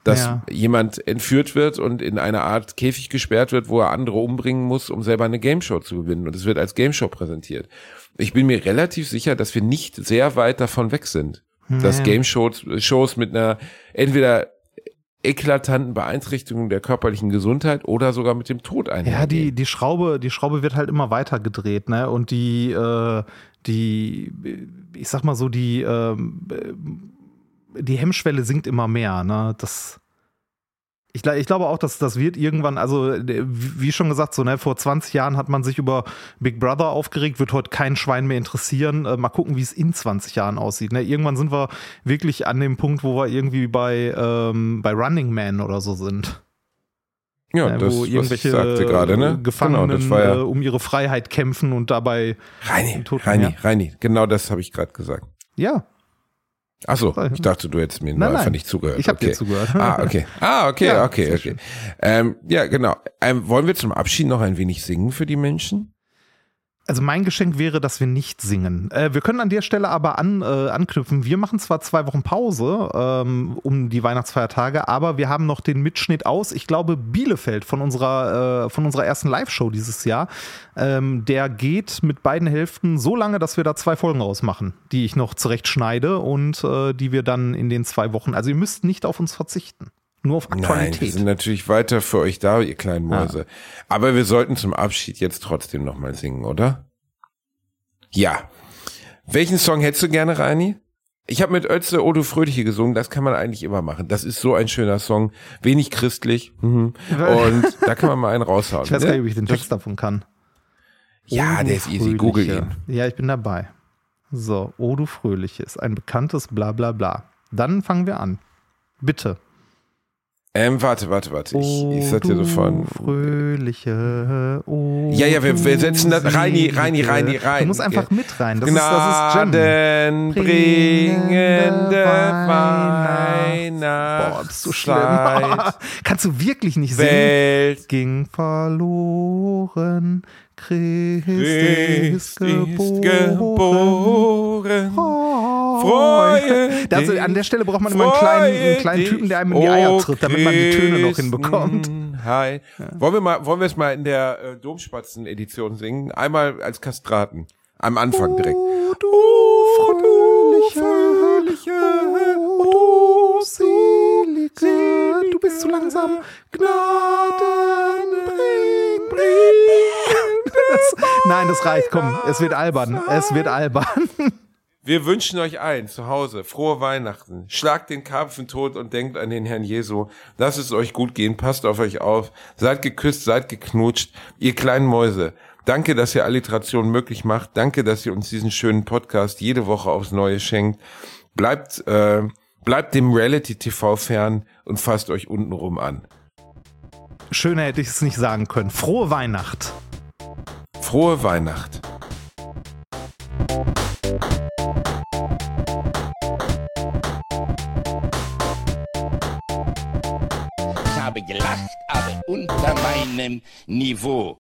dass ja. jemand entführt wird und in eine Art Käfig gesperrt wird, wo er andere umbringen muss, um selber eine Gameshow zu gewinnen. Und es wird als Gameshow präsentiert. Ich bin mir relativ sicher, dass wir nicht sehr weit davon weg sind. Nee. Dass Gameshows Shows mit einer entweder eklatanten Beeinträchtigung der körperlichen Gesundheit oder sogar mit dem Tod einhergehen. Ja, die, die Schraube, die Schraube wird halt immer weiter gedreht, ne? Und die, äh, die, ich sag mal so, die, äh, die Hemmschwelle sinkt immer mehr. Ne? Das, ich, ich, glaube auch, dass das wird irgendwann, also wie schon gesagt, so ne, vor 20 Jahren hat man sich über Big Brother aufgeregt, wird heute kein Schwein mehr interessieren. Äh, mal gucken, wie es in 20 Jahren aussieht. Ne? Irgendwann sind wir wirklich an dem Punkt, wo wir irgendwie bei, ähm, bei Running Man oder so sind. Ja, ne, das, wo irgendwelche grade, ne? Gefangenen genau, ja äh, um ihre Freiheit kämpfen und dabei Reini, Reini, Reini, genau das habe ich gerade gesagt. Ja, Ach so, ich dachte, du hättest mir nein, einfach nicht zugehört. Ich habe okay. dir zugehört. Ah, okay. Ah, okay, ja, okay, okay. Ähm, ja, genau. Ähm, wollen wir zum Abschied noch ein wenig singen für die Menschen? Also mein Geschenk wäre, dass wir nicht singen. Äh, wir können an der Stelle aber an, äh, anknüpfen. Wir machen zwar zwei Wochen Pause ähm, um die Weihnachtsfeiertage, aber wir haben noch den Mitschnitt aus, ich glaube, Bielefeld von unserer, äh, von unserer ersten Live-Show dieses Jahr. Ähm, der geht mit beiden Hälften so lange, dass wir da zwei Folgen rausmachen, die ich noch zurecht schneide und äh, die wir dann in den zwei Wochen. Also ihr müsst nicht auf uns verzichten. Nur auf Aktualität. Nein, wir sind natürlich weiter für euch da, ihr kleinen Mäuse. Aber wir sollten zum Abschied jetzt trotzdem nochmal singen, oder? Ja. Welchen Song hättest du gerne, Reini? Ich habe mit Ötze Odo Fröhliche gesungen, das kann man eigentlich immer machen. Das ist so ein schöner Song, wenig christlich. Mhm. Und da kann man mal einen raushauen. Ich weiß gar nicht, ob ich den Text davon kann. Ja, der ist easy, google ihn. Ja, ich bin dabei. So, O du Fröhliche ist ein bekanntes Bla bla bla. Dann fangen wir an. Bitte. Ähm, warte, warte, warte. Ich, ich dir du sofort. Fröhliche. O Ja, ja, wir- wir setzen das- Reini, selige. Reini, Reini, rein. Du musst einfach mit rein. Das ist, das ist Jen. Gnadenbringende Boah, bist du schlimm. Kannst du wirklich nicht singen? Welt ging verloren, Christ ist ist geboren. geboren. Freue also an der Stelle braucht man immer einen kleinen, einen kleinen Typen, der einem in die Eier o tritt, damit man die Töne noch hinbekommt. Hi. Wollen wir mal, wollen wir es mal in der äh, Domspatzen-Edition singen? Einmal als Kastraten. Am Anfang direkt. Oh, du fröhliche, oh, du selige, du bist zu langsam, Gnaden bring, bring. Das, nein, das reicht, komm, es wird albern, es wird albern. Wir wünschen euch allen zu Hause frohe Weihnachten. Schlagt den Karpfen tot und denkt an den Herrn Jesu. Lasst es euch gut gehen, passt auf euch auf. Seid geküsst, seid geknutscht. Ihr kleinen Mäuse. Danke, dass ihr Alliteration möglich macht. Danke, dass ihr uns diesen schönen Podcast jede Woche aufs Neue schenkt. Bleibt, äh, bleibt dem Reality TV fern und fasst euch untenrum an. Schöner hätte ich es nicht sagen können. Frohe Weihnacht. Frohe Weihnacht. Ich habe gelacht, aber unter meinem Niveau.